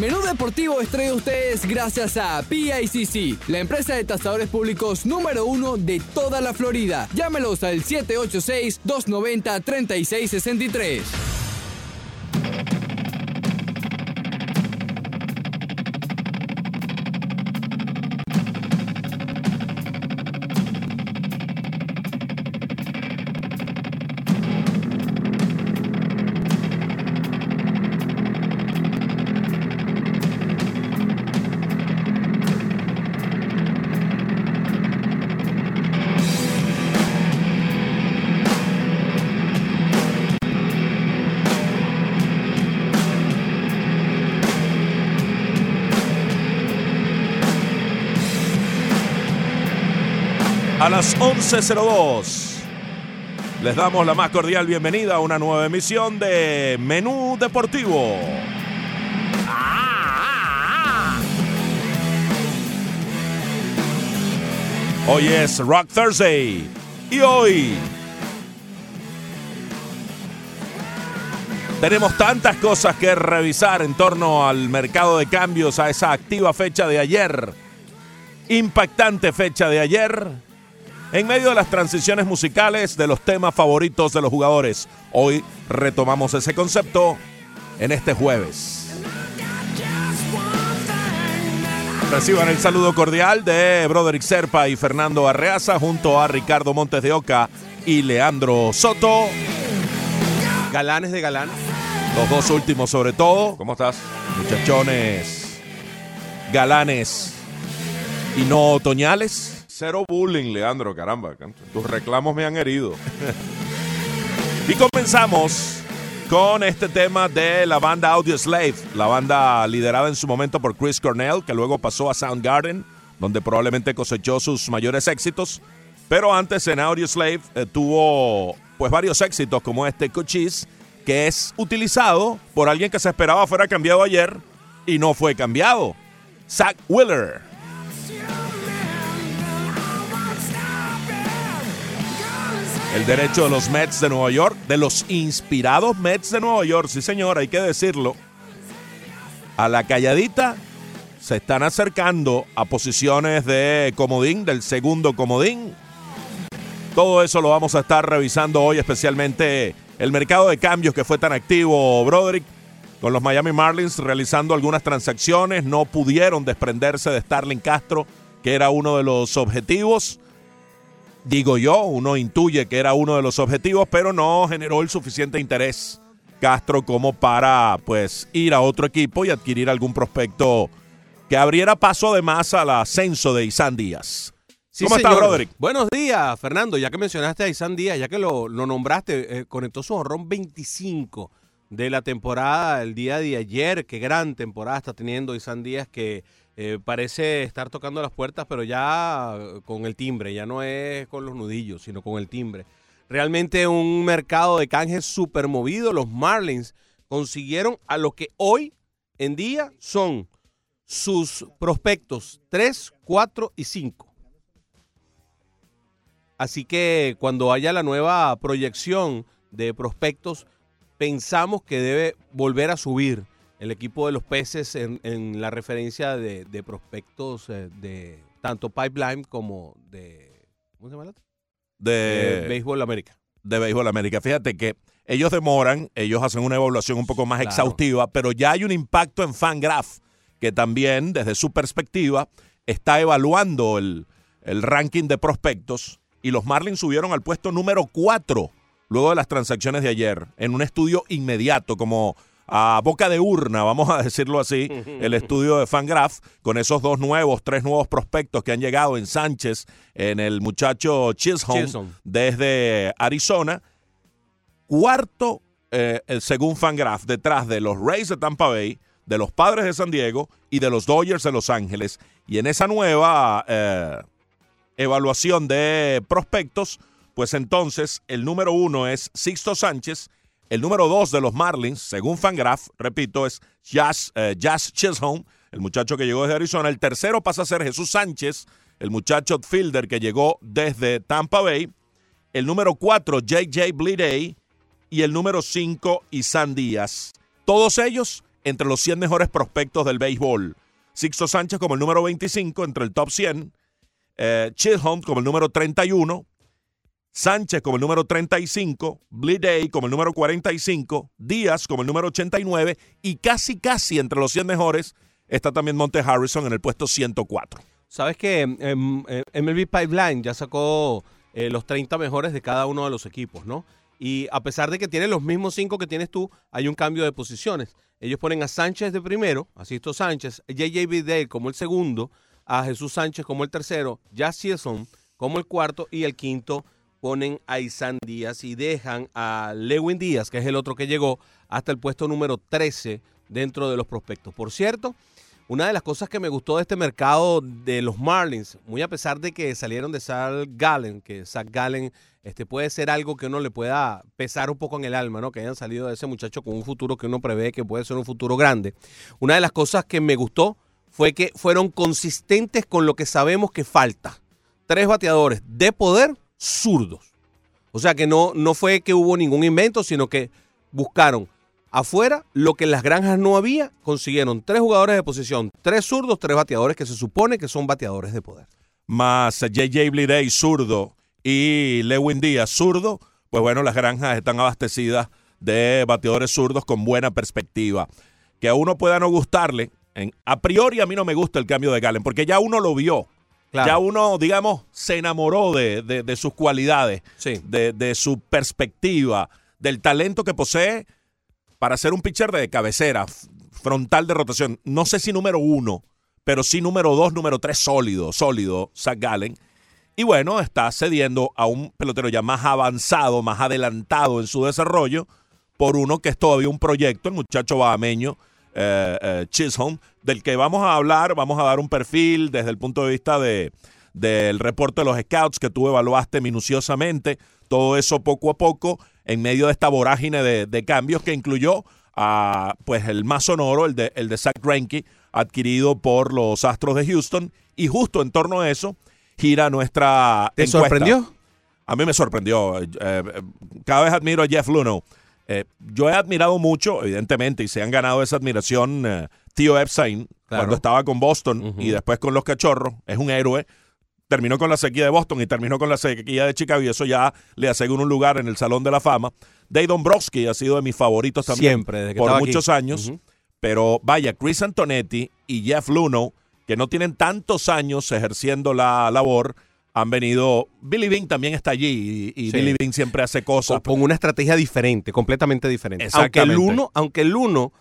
Menú Deportivo estrella ustedes gracias a PICC, la empresa de tasadores públicos número uno de toda la Florida. Llámelos al 786-290-3663. Las 11.02 les damos la más cordial bienvenida a una nueva emisión de Menú Deportivo. Hoy es Rock Thursday y hoy tenemos tantas cosas que revisar en torno al mercado de cambios a esa activa fecha de ayer. Impactante fecha de ayer en medio de las transiciones musicales de los temas favoritos de los jugadores. Hoy retomamos ese concepto en este jueves. Reciban el saludo cordial de Broderick Serpa y Fernando Arreaza junto a Ricardo Montes de Oca y Leandro Soto. Galanes de galán. Los dos últimos sobre todo. ¿Cómo estás? Muchachones galanes y no otoñales. Cero bullying, Leandro, caramba. Tus reclamos me han herido. Y comenzamos con este tema de la banda Audio Slave, la banda liderada en su momento por Chris Cornell, que luego pasó a Soundgarden, donde probablemente cosechó sus mayores éxitos. Pero antes en Audio Slave eh, tuvo pues varios éxitos como este Cochise, que es utilizado por alguien que se esperaba fuera cambiado ayer y no fue cambiado. Zach Wheeler. El derecho de los Mets de Nueva York, de los inspirados Mets de Nueva York, sí señor, hay que decirlo. A la calladita se están acercando a posiciones de comodín, del segundo comodín. Todo eso lo vamos a estar revisando hoy, especialmente el mercado de cambios que fue tan activo, Broderick, con los Miami Marlins realizando algunas transacciones. No pudieron desprenderse de Starling Castro, que era uno de los objetivos digo yo, uno intuye que era uno de los objetivos, pero no generó el suficiente interés Castro como para pues ir a otro equipo y adquirir algún prospecto que abriera paso además al ascenso de Isan Díaz. Sí, ¿Cómo está, Broderick? Buenos días, Fernando. Ya que mencionaste a Isan Díaz, ya que lo, lo nombraste, eh, conectó su honrón 25 de la temporada el día de ayer. Qué gran temporada está teniendo Isan Díaz que eh, parece estar tocando las puertas, pero ya con el timbre, ya no es con los nudillos, sino con el timbre. Realmente un mercado de canjes súper movido. Los Marlins consiguieron a lo que hoy en día son sus prospectos 3, 4 y 5. Así que cuando haya la nueva proyección de prospectos, pensamos que debe volver a subir el equipo de los peces en, la referencia de, prospectos eh, de tanto Pipeline como de. ¿Cómo se llama el otro? De, Béisbol América. De Béisbol América. Fíjate que ellos demoran, ellos hacen una evaluación un poco más exhaustiva, pero ya hay un impacto en Fangraph que también, desde su perspectiva, está evaluando el, el ranking de prospectos y los Marlins subieron al puesto número 4 luego de las transacciones de ayer en un estudio inmediato como a boca de urna, vamos a decirlo así, el estudio de Fangraph, con esos dos nuevos, tres nuevos prospectos que han llegado en Sánchez, en el muchacho Chisholm, desde Arizona. Cuarto, eh, según Fangraph, detrás de los Rays de Tampa Bay, de los Padres de San Diego y de los Dodgers de Los Ángeles. Y en esa nueva eh, evaluación de prospectos, pues entonces el número uno es Sixto Sánchez el número dos de los Marlins, según Fangraph, repito, es Jazz, eh, Jazz Chisholm, el muchacho que llegó desde Arizona. El tercero pasa a ser Jesús Sánchez, el muchacho fielder que llegó desde Tampa Bay. El número cuatro, J.J. Bleday. Y el número cinco, Isan Díaz. Todos ellos entre los 100 mejores prospectos del béisbol. Sixto Sánchez como el número 25 entre el top 100. Eh, Chisholm como el número 31. Sánchez como el número 35, Bliday como el número 45, Díaz como el número 89 y casi casi entre los 100 mejores está también Monte Harrison en el puesto 104. Sabes que em, em, MLB Pipeline ya sacó eh, los 30 mejores de cada uno de los equipos, ¿no? Y a pesar de que tiene los mismos cinco que tienes tú, hay un cambio de posiciones. Ellos ponen a Sánchez de primero, a Sisto Sánchez, J.J. Bidale como el segundo, a Jesús Sánchez como el tercero, Jazz Season como el cuarto y el quinto ponen a Isan Díaz y dejan a Lewin Díaz, que es el otro que llegó, hasta el puesto número 13 dentro de los prospectos. Por cierto, una de las cosas que me gustó de este mercado de los Marlins, muy a pesar de que salieron de Zach Gallen, que Zach Gallen este, puede ser algo que uno le pueda pesar un poco en el alma, ¿no? Que hayan salido de ese muchacho con un futuro que uno prevé que puede ser un futuro grande. Una de las cosas que me gustó fue que fueron consistentes con lo que sabemos que falta. Tres bateadores de poder zurdos. O sea que no, no fue que hubo ningún invento, sino que buscaron afuera lo que en las granjas no había, consiguieron tres jugadores de posición, tres zurdos, tres bateadores que se supone que son bateadores de poder. Más JJ Bliday, zurdo, y Lewin Díaz, zurdo, pues bueno, las granjas están abastecidas de bateadores zurdos con buena perspectiva. Que a uno pueda no gustarle, en, a priori a mí no me gusta el cambio de Galen, porque ya uno lo vio. Ya uno, digamos, se enamoró de, sus cualidades, de, de, su perspectiva, del talento que posee para ser un pitcher de cabecera, frontal de rotación. No sé si número uno, pero sí número dos, número tres, sólido, sólido, Zach Gallen. Y bueno, está cediendo a un pelotero ya más avanzado, más adelantado en su desarrollo, por uno que es todavía un proyecto, el muchacho bahameño eh, eh, Chisholm, del que vamos a hablar, vamos a dar un perfil desde el punto de vista de, del reporte de los scouts que tú evaluaste minuciosamente, todo eso poco a poco en medio de esta vorágine de, cambios que incluyó a, pues el más sonoro, el de, el de Zach Greinke, adquirido por los Astros de Houston, y justo en torno a eso gira nuestra ¿Te sorprendió? A mí me sorprendió. Eh, eh, cada vez admiro a Jeff Luno. Eh, yo he admirado mucho, evidentemente, y se han ganado esa admiración Tío Epstein cuando estaba con Boston y después con los Cachorros. Es un héroe. Terminó con la sequía de Boston y terminó con la sequía de Chicago y eso ya le asegura un lugar en el Salón de la Fama. Dave Dombrowski ha sido de mis favoritos también Siempre, desde que por muchos años. Pero vaya, Chris Antonetti y Jeff Luno que no tienen tantos años ejerciendo la labor, han venido. Billy Bean también está allí y, Billy Bean siempre hace cosas. Con, una estrategia diferente, completamente diferente. Aunque el uno, aunque el uno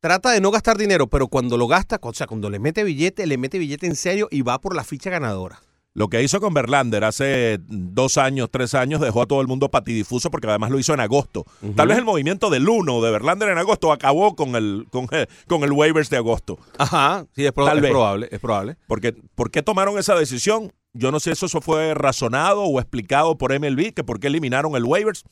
trata de no gastar dinero, pero cuando lo gasta, o sea, cuando le mete billete, le mete billete en serio y va por la ficha ganadora. Lo que hizo con Verlander hace dos años, tres años, dejó a todo el mundo patidifuso porque además lo hizo en agosto. Tal vez el movimiento del 1 de Verlander en agosto acabó con el, con, con el waivers de agosto. Ajá, sí, es, probable, es probable. Porque, ¿Por qué tomaron esa decisión? Yo no sé si eso fue razonado o explicado por MLB, que por qué eliminaron el waivers.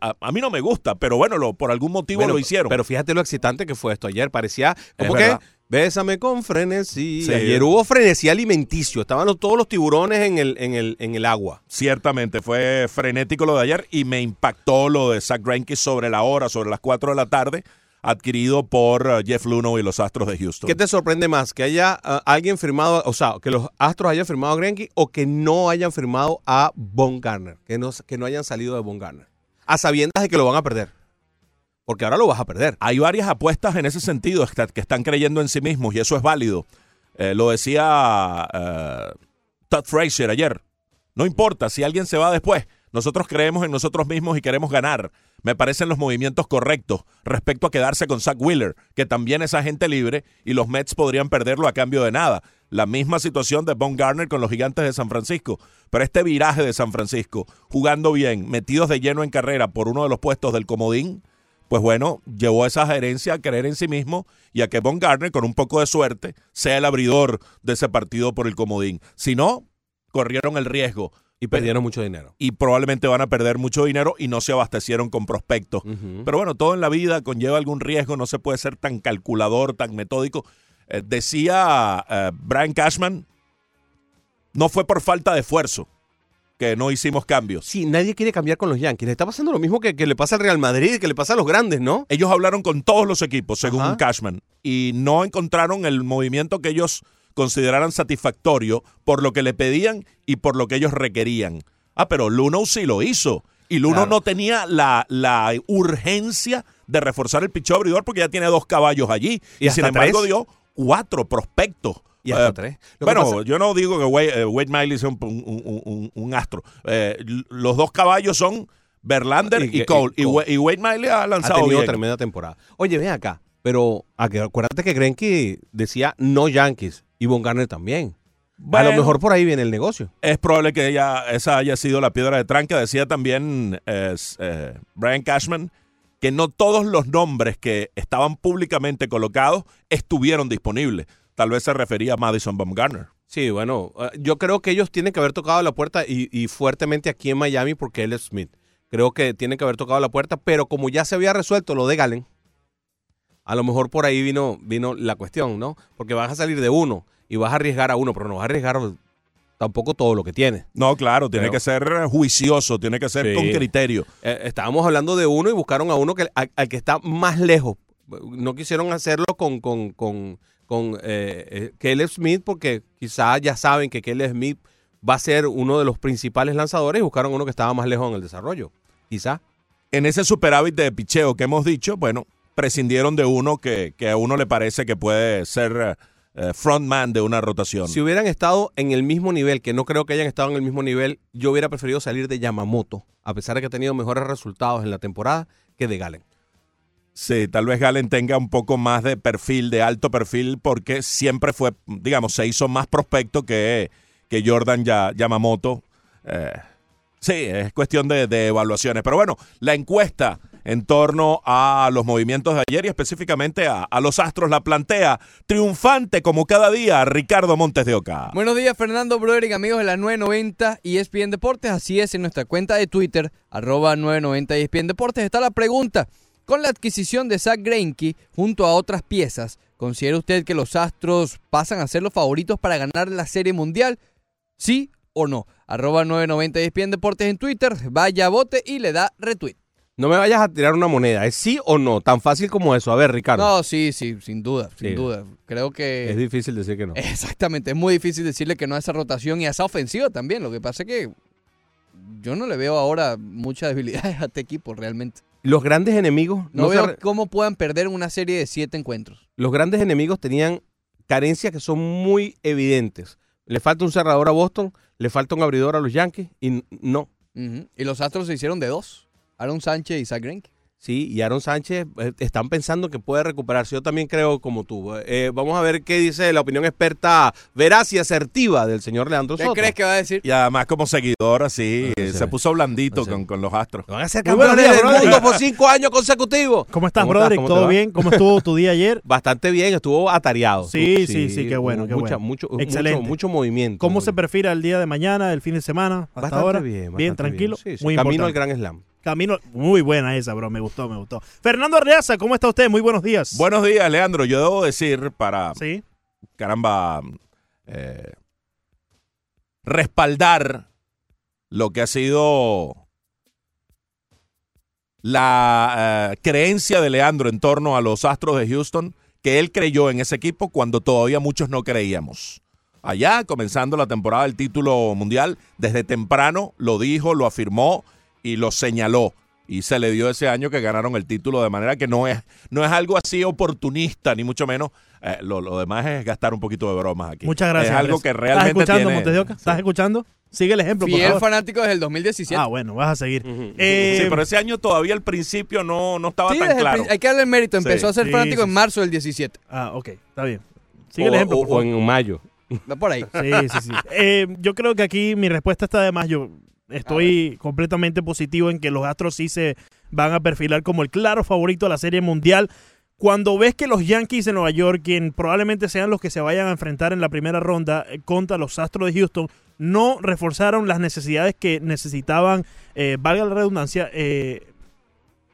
A, mí no me gusta, pero bueno, lo, por algún motivo lo hicieron. Pero fíjate lo excitante que fue esto ayer. Parecía como que Bésame con frenesí. ayer hubo frenesí alimenticio. Estaban todos los tiburones en el, en, el, en el agua. Ciertamente, fue frenético lo de ayer y me impactó lo de Zach Greinke sobre la hora, sobre las 4 de la tarde, adquirido por uh, Jeff Luno y los Astros de Houston. ¿Qué te sorprende más? ¿Que haya uh, alguien firmado, o sea, que los Astros hayan firmado a Greinke o que no hayan firmado a Von Garner? Que no, que no hayan salido de Von Garner. A sabiendas de que lo van a perder porque ahora lo vas a perder. Hay varias apuestas en ese sentido que están creyendo en sí mismos y eso es válido. Eh, lo decía uh, Todd Frazier ayer. No importa si alguien se va después. Nosotros creemos en nosotros mismos y queremos ganar. Me parecen los movimientos correctos respecto a quedarse con Zach Wheeler, que también es agente libre y los Mets podrían perderlo a cambio de nada. La misma situación de Von Garner con los gigantes de San Francisco. Pero este viraje de San Francisco, jugando bien, metidos de lleno en carrera por uno de los puestos del comodín, pues bueno, llevó a esa gerencia a creer en sí mismo y a que Von Garner, con un poco de suerte, sea el abridor de ese partido por el comodín. Si no, corrieron el riesgo. Y perdieron mucho dinero. Y probablemente van a perder mucho dinero y no se abastecieron con prospectos. Pero bueno, todo en la vida conlleva algún riesgo, no se puede ser tan calculador, tan metódico. Eh, decía eh, Brian Cashman, no fue por falta de esfuerzo que no hicimos cambios. Sí, nadie quiere cambiar con los Yankees. Le está pasando lo mismo que, que le pasa al Real Madrid, que le pasa a los grandes, ¿no? Ellos hablaron con todos los equipos, según Ajá. Cashman, y no encontraron el movimiento que ellos consideraran satisfactorio por lo que le pedían y por lo que ellos requerían. Ah, pero Luno sí lo hizo. Y Luno Claro. no tenía la, la urgencia de reforzar el picheo abridor porque ya tiene dos caballos allí. Y sin embargo tres. dio cuatro prospectos. Y hasta Eh, tres. Bueno, pasa- yo no digo que Wade, eh, Wade Miley sea un, un- un- un- astro. Eh, los dos caballos son Verlander Y Cole. Y, Cole. Wa- y Wade Miley ha ha lanzado tenido bien. tremenda temporada. Oye, ven acá, pero acu- acuérdate que Greinke decía no Yankees y Von Garner también. a lo mejor por ahí viene el negocio. Es probable que ella, esa haya sido la piedra de tranca. Decía también eh, eh, Brian Cashman que no todos los nombres que estaban públicamente colocados estuvieron disponibles. Tal vez se refería a Madison Bumgarner. Sí, bueno, eh, yo creo que ellos tienen que haber tocado la puerta y, y fuertemente aquí en Miami porque él es Smith. Creo que tienen que haber tocado la puerta, pero como ya se había resuelto lo de Galen, a lo mejor por ahí vino, vino la cuestión, ¿no? Porque vas a salir de uno y vas a arriesgar a uno, pero no vas a arriesgar tampoco todo lo que tienes. No, claro, tiene Pero- que ser eh, juicioso, tiene que ser Sí. con criterio. Eh, estábamos hablando de uno y buscaron a uno que al, al que está más lejos. No quisieron hacerlo con, con, con, con eh, eh, Caleb Smith porque quizás ya saben que Caleb Smith va a ser uno de los principales lanzadores y buscaron uno que estaba más lejos en el desarrollo. Quizás. En ese superávit de picheo que hemos dicho, bueno, prescindieron de uno que, que a uno le parece que puede ser eh, eh, frontman de una rotación. Si hubieran estado en el mismo nivel, que no creo que hayan estado en el mismo nivel, yo hubiera preferido salir de Yamamoto, a pesar de que ha tenido mejores resultados en la temporada que de Galen. Sí, tal vez Galen tenga un poco más de perfil, de alto perfil, porque siempre fue, digamos, se hizo más prospecto que, que Jordan Ya- Yamamoto. Eh, sí, es cuestión de, de evaluaciones. Pero bueno, la encuesta en torno a los movimientos de ayer y específicamente a, a los Astros la plantea triunfante como cada día Ricardo Montes de Oca. Buenos días, Fernando Broderick, amigos de la 990 y ESPN Deportes. Así es, en nuestra cuenta de Twitter, arroba 990 ESPN Deportes, está la pregunta. Con la adquisición de Zach Greinke junto a otras piezas, ¿considera usted que los Astros pasan a ser los favoritos para ganar la Serie Mundial? ¿Sí o no? Arroba 990 ESPN Deportes en Twitter, vaya a bote y le da retweet. No me vayas a tirar una moneda, ¿es sí o no? Tan fácil como eso. A ver, Ricardo. No, sí, sí, sin duda, sin Sí. duda. Creo que... Es difícil decir que no. Exactamente, es muy difícil decirle que no a esa rotación y a esa ofensiva también. Lo que pasa es que yo no le veo ahora muchas debilidades a este equipo realmente. Los grandes enemigos No, no veo cómo puedan perder una serie de siete encuentros. los grandes enemigos tenían carencias que son muy evidentes. Le falta un cerrador a Boston, le falta un abridor a los Yankees y no. Y los Astros se hicieron de dos. Aaron Sánchez y Zach Greinke. Sí, y Aaron Sánchez eh, están pensando que puede recuperarse. Yo también creo como tú. Eh, vamos a ver qué dice la opinión experta veraz y asertiva del señor Leandro ¿Qué Soto. crees que va a decir? Y además como seguidor así, Ah, sí. se puso blandito con, con los Astros. Van a ser campeones del brother. mundo por cinco años consecutivos. ¿Cómo estás, ¿Cómo Broderick? estás? ¿Cómo ¿Todo bien? ¿Cómo estuvo tu día ayer? Bastante bien, estuvo atareado. Sí, sí, sí, qué bueno, qué mucha- bueno. Mucho, Excelente. Mucho, mucho movimiento. ¿Cómo se bien. perfila el día de mañana, el fin de semana, hasta Bastante ahora? bien. bastante tranquilo. Sí, sí. Muy Camino al. Gran Slam. Camino, muy buena esa, bro, me gustó, me gustó. Fernando Arreaza, ¿cómo está usted? Muy buenos días. Buenos días, Leandro. Yo debo decir para Sí, caramba, eh, respaldar lo que ha sido la eh, creencia de Leandro en torno a los Astros de Houston, que él creyó en ese equipo cuando todavía muchos no creíamos. Allá, comenzando la temporada del título mundial, desde temprano lo dijo, lo afirmó y lo señaló. Y se le dio ese año que ganaron el título, de manera que no es, no es algo así oportunista, ni mucho menos. Eh, lo, lo demás es gastar un poquito de bromas aquí. muchas gracias. Es algo que realmente ¿Estás escuchando, tiene- Montes? ¿Estás Sí. escuchando? Sigue el ejemplo, por Fiel favor. fanático desde el 2017. Ah, bueno, vas a seguir. Eh, Sí, pero ese año todavía al principio no, no estaba Sí, tan el claro. hay que darle el mérito. Sí. Empezó a ser fanático sí, en marzo del 17. Ah, ok, está bien. Sigue el O- ejemplo, o- por favor. o en mayo. Va por ahí. Sí, sí, sí. Eh, yo creo que aquí mi respuesta está de más. Yo estoy completamente positivo en que los Astros sí se van a perfilar como el claro favorito a la Serie Mundial. Cuando ves que los Yankees de Nueva York, quien probablemente sean los que se vayan a enfrentar en la primera ronda eh, contra los Astros de Houston, no reforzaron las necesidades que necesitaban, eh, valga la redundancia, eh,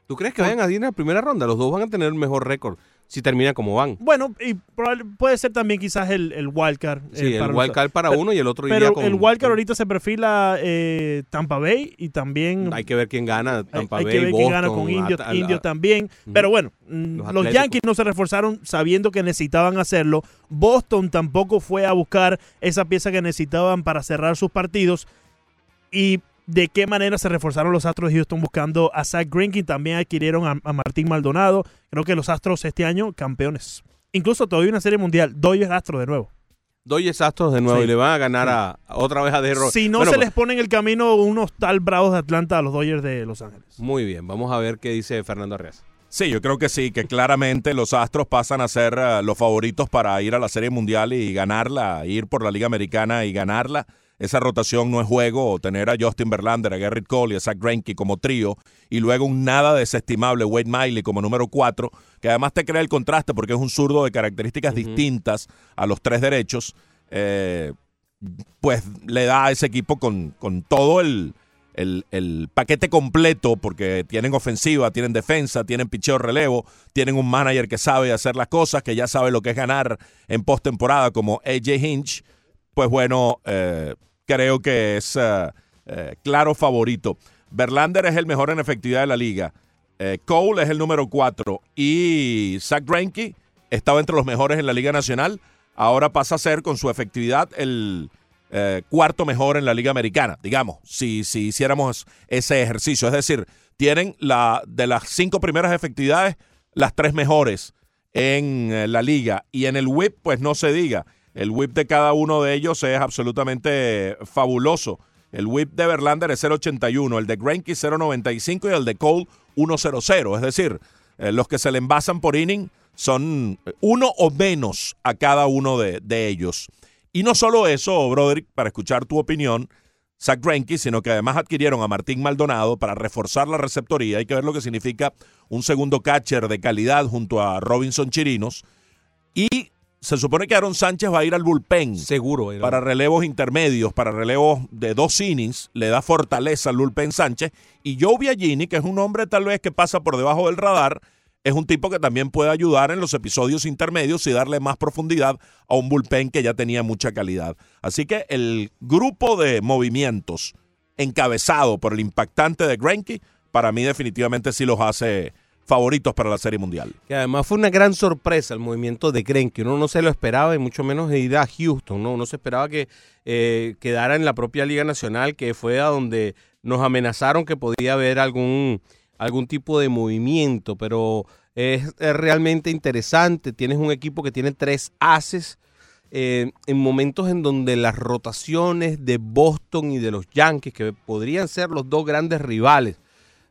¿Tú crees que vayan a ir en la primera ronda? Los dos van a tener mejor récord. Si terminan como van. Bueno, y puede ser también quizás el, el wildcard. Sí, eh, el para wild card para Pero- uno y el otro iría Pero con... el wildcard ahorita se perfila eh, Tampa Bay y también Hay que ver quién gana, hay, Tampa hay Bay, que ver quién gana con Indios At- también. Pero bueno, mm, Los los. Yankees no se reforzaron sabiendo que necesitaban hacerlo. Boston tampoco fue a buscar esa pieza que necesitaban para cerrar sus partidos. Y de qué manera se reforzaron los Astros de Houston buscando a Zach Greinke. También adquirieron a, a Martín Maldonado. Creo que los Astros este año campeones. Incluso todavía una serie mundial. Dodgers Astros de nuevo. Dodgers Astros de nuevo Sí. y le van a ganar a, a otra vez a Derro. Si no Bueno, se pues, les pone en el camino unos tal bravos de Atlanta a los Dodgers de Los Ángeles. Muy bien, vamos a ver qué dice Fernando Arreaz. Sí, yo creo que sí, que claramente los Astros pasan a ser eh, los favoritos para ir a la Serie Mundial y ganarla, ir por la Liga Americana y ganarla. Esa rotación no es juego, o tener a Justin Verlander, a Garrett Cole y a Zach Greinke como trío, y luego un nada desestimable Wade Miley como número cuatro, que además te crea el contraste porque es un zurdo de características distintas a los tres derechos, eh, pues le da a ese equipo con, con todo el, el, el paquete completo, porque tienen ofensiva, tienen defensa, tienen picheo relevo, tienen un manager que sabe hacer las cosas, que ya sabe lo que es ganar en postemporada, como AJ Hinch, pues bueno, eh, creo que es eh, claro favorito. Verlander es el mejor en efectividad de la liga. Eh, Cole es el número 4 y Zach Greinke estaba entre los mejores en la Liga Nacional. Ahora pasa a ser con su efectividad el cuarto mejor en la Liga Americana, digamos, si, si hiciéramos ese ejercicio. Es decir, tienen la de las cinco primeras efectividades, las tres mejores en la liga. Y en el whip, pues no se diga. El whip de cada uno de ellos es absolutamente fabuloso. El whip de Verlander es 0.81, el de Greinke 0.95 y el de Cole 1.00. Es decir, eh, los que se le envasan por inning son uno o menos a cada uno de, de ellos. Y no solo eso, Broderick, para escuchar tu opinión, Zach Greinke, sino que además adquirieron a Martín Maldonado para reforzar la receptoría. Hay que ver lo que significa un segundo catcher de calidad junto a Robinson Chirinos. Y se supone que Aaron Sánchez va a ir al bullpen Seguro. era- para relevos intermedios, para relevos de dos innings, le da fortaleza al bullpen Sánchez. Y Joe Biagini, que es un hombre tal vez que pasa por debajo del radar, es un tipo que también puede ayudar en los episodios intermedios y darle más profundidad a un bullpen que ya tenía mucha calidad. Así que el grupo de movimientos encabezado por el impactante de Greinke, para mí definitivamente sí los hace favoritos para la Serie Mundial. Que además fue una gran sorpresa el movimiento de Greinke. Uno no se lo esperaba y mucho menos de ir a Houston. ¿no? Uno se esperaba que eh, quedara en la propia Liga Nacional, que fue a donde nos amenazaron que podía haber algún, algún tipo de movimiento. Pero es, es realmente interesante. Tienes un equipo que tiene tres haces. eh, en momentos en donde las rotaciones de Boston y de los Yankees, que podrían ser los dos grandes rivales,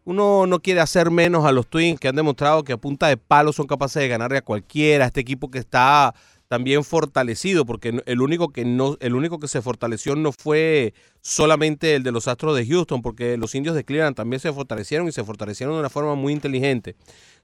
uno no quiere hacer menos a los Twins que han demostrado que a punta de palo son capaces de ganarle a cualquiera. Este equipo que está también fortalecido, porque el único que no, el único que se fortaleció no fue solamente el de los Astros de Houston, porque los indios de Cleveland también se fortalecieron y se fortalecieron de una forma muy inteligente.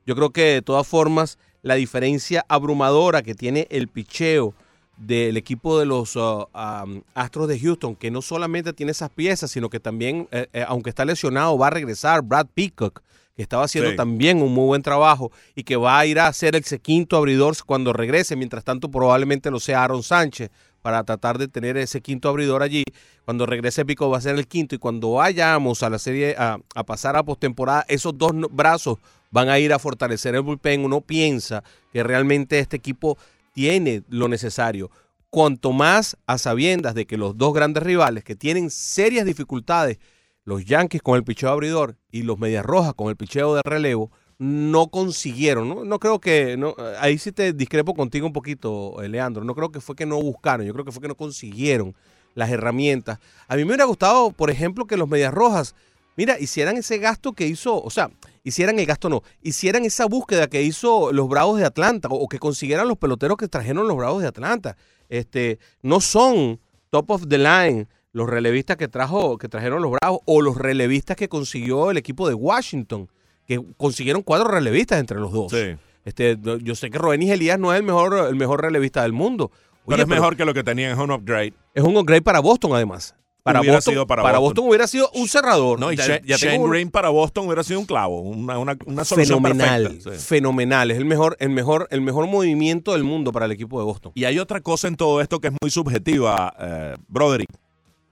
Yo creo que de todas formas la diferencia abrumadora que tiene el picheo del equipo de los uh, um, Astros de Houston, que no solamente tiene esas piezas, sino que también, eh, eh, aunque está lesionado, va a regresar Brad Peacock, que estaba haciendo Sí. también un muy buen trabajo y que va a ir a hacer ese quinto abridor cuando regrese. Mientras tanto, probablemente lo sea Aaron Sánchez para tratar de tener ese quinto abridor allí. Cuando regrese Pico va a ser el quinto y cuando vayamos a la serie a, a pasar a postemporada, esos dos brazos van a ir a fortalecer el bullpen. Uno piensa que realmente este equipo tiene lo necesario. Cuanto más a sabiendas de que los dos grandes rivales que tienen serias dificultades, los Yankees con el picheo abridor y los Medias Rojas con el picheo de relevo, no consiguieron. No, no creo que. No, ahí sí te discrepo contigo un poquito, eh, Leandro. No creo que fue que no buscaron, yo creo que fue que no consiguieron las herramientas. A mí me hubiera gustado, por ejemplo, que los Medias Rojas, mira, hicieran ese gasto que hizo, o sea, hicieran el gasto no, hicieran esa búsqueda que hizo los Bravos de Atlanta o, o que consiguieran los peloteros que trajeron los Bravos de Atlanta. Este, no son top of the line los relevistas que trajo que trajeron los Bravos o los relevistas que consiguió el equipo de Washington, que consiguieron cuatro relevistas entre los dos. Sí. Este, yo sé que Robenis Elías no es el mejor el mejor relevista del mundo. Pero Oye, es mejor que lo que tenían, es un upgrade. es un upgrade para Boston además. Para hubiera Boston, sido para, para Boston. Boston hubiera sido un cerrador. No, y Ya- Shane, ya Shane Green para Boston hubiera sido un clavo, una, una, una solución fenomenal, perfecta. sí. fenomenal. Es el mejor, el mejor, el mejor movimiento del mundo para el equipo de Boston. Y hay otra cosa en todo esto que es muy subjetiva, eh, Broderick.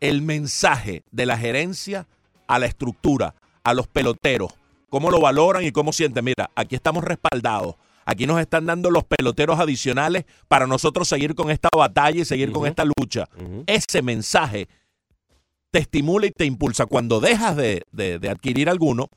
El mensaje de la gerencia a la estructura, a los peloteros, cómo lo valoran y cómo sienten. Mira, aquí estamos respaldados. Aquí nos están dando los peloteros adicionales para nosotros seguir con esta batalla y seguir con esta lucha. Ese mensaje te estimula y te impulsa. Cuando dejas de, de- de adquirir alguno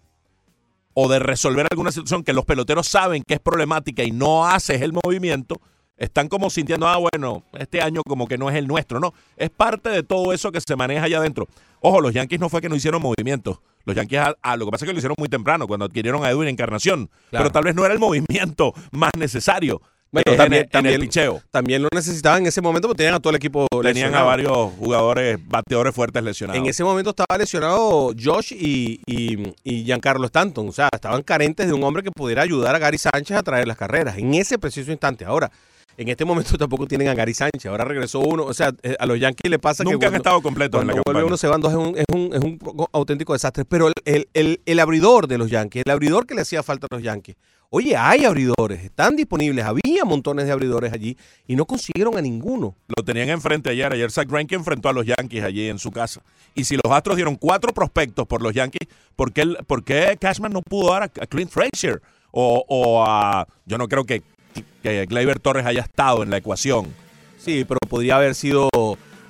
o de resolver alguna situación que los peloteros saben que es problemática y no haces el movimiento, están como sintiendo, ah, bueno, este año como que no es el nuestro, no. Es parte de todo eso que se maneja allá adentro. Ojo, los Yankees no fue que no hicieron movimientos. Los Yankees, ah, ah, lo que pasa es que lo hicieron muy temprano, cuando adquirieron a Edwin Encarnación. Claro. Pero tal vez no era el movimiento más necesario Bueno, en también- en, también- el picheo. También lo necesitaban en ese momento porque tenían a todo el equipo Tenían a varios jugadores, bateadores fuertes lesionados. En ese momento estaba lesionado Josh y, y, y Giancarlo Stanton. O sea, estaban carentes de un hombre que pudiera ayudar a Gary Sánchez a traer las carreras. En ese preciso instante. Ahora, en este momento tampoco tienen a Gary Sánchez. Ahora regresó uno. O sea, eh, a los Yankees le pasa que Nunca han cuando- estado completos en la vuelve campaña. uno se van dos es un, es un, es un poco auténtico desastre. Pero el, el, el- el abridor de los Yankees, el abridor que le hacía falta a los Yankees. Oye, hay abridores, están disponibles, había montones de abridores allí y no consiguieron a ninguno. Lo tenían enfrente ayer. Ayer Zach Greinke enfrentó a los Yankees allí en su casa. Y si los Astros dieron cuatro prospectos por los Yankees, ¿por qué, por qué Cashman no pudo dar a, a Clint Frazier? O, o a... Yo no creo que, que Gleyber Torres haya estado en la ecuación. Sí, pero podría haber sido,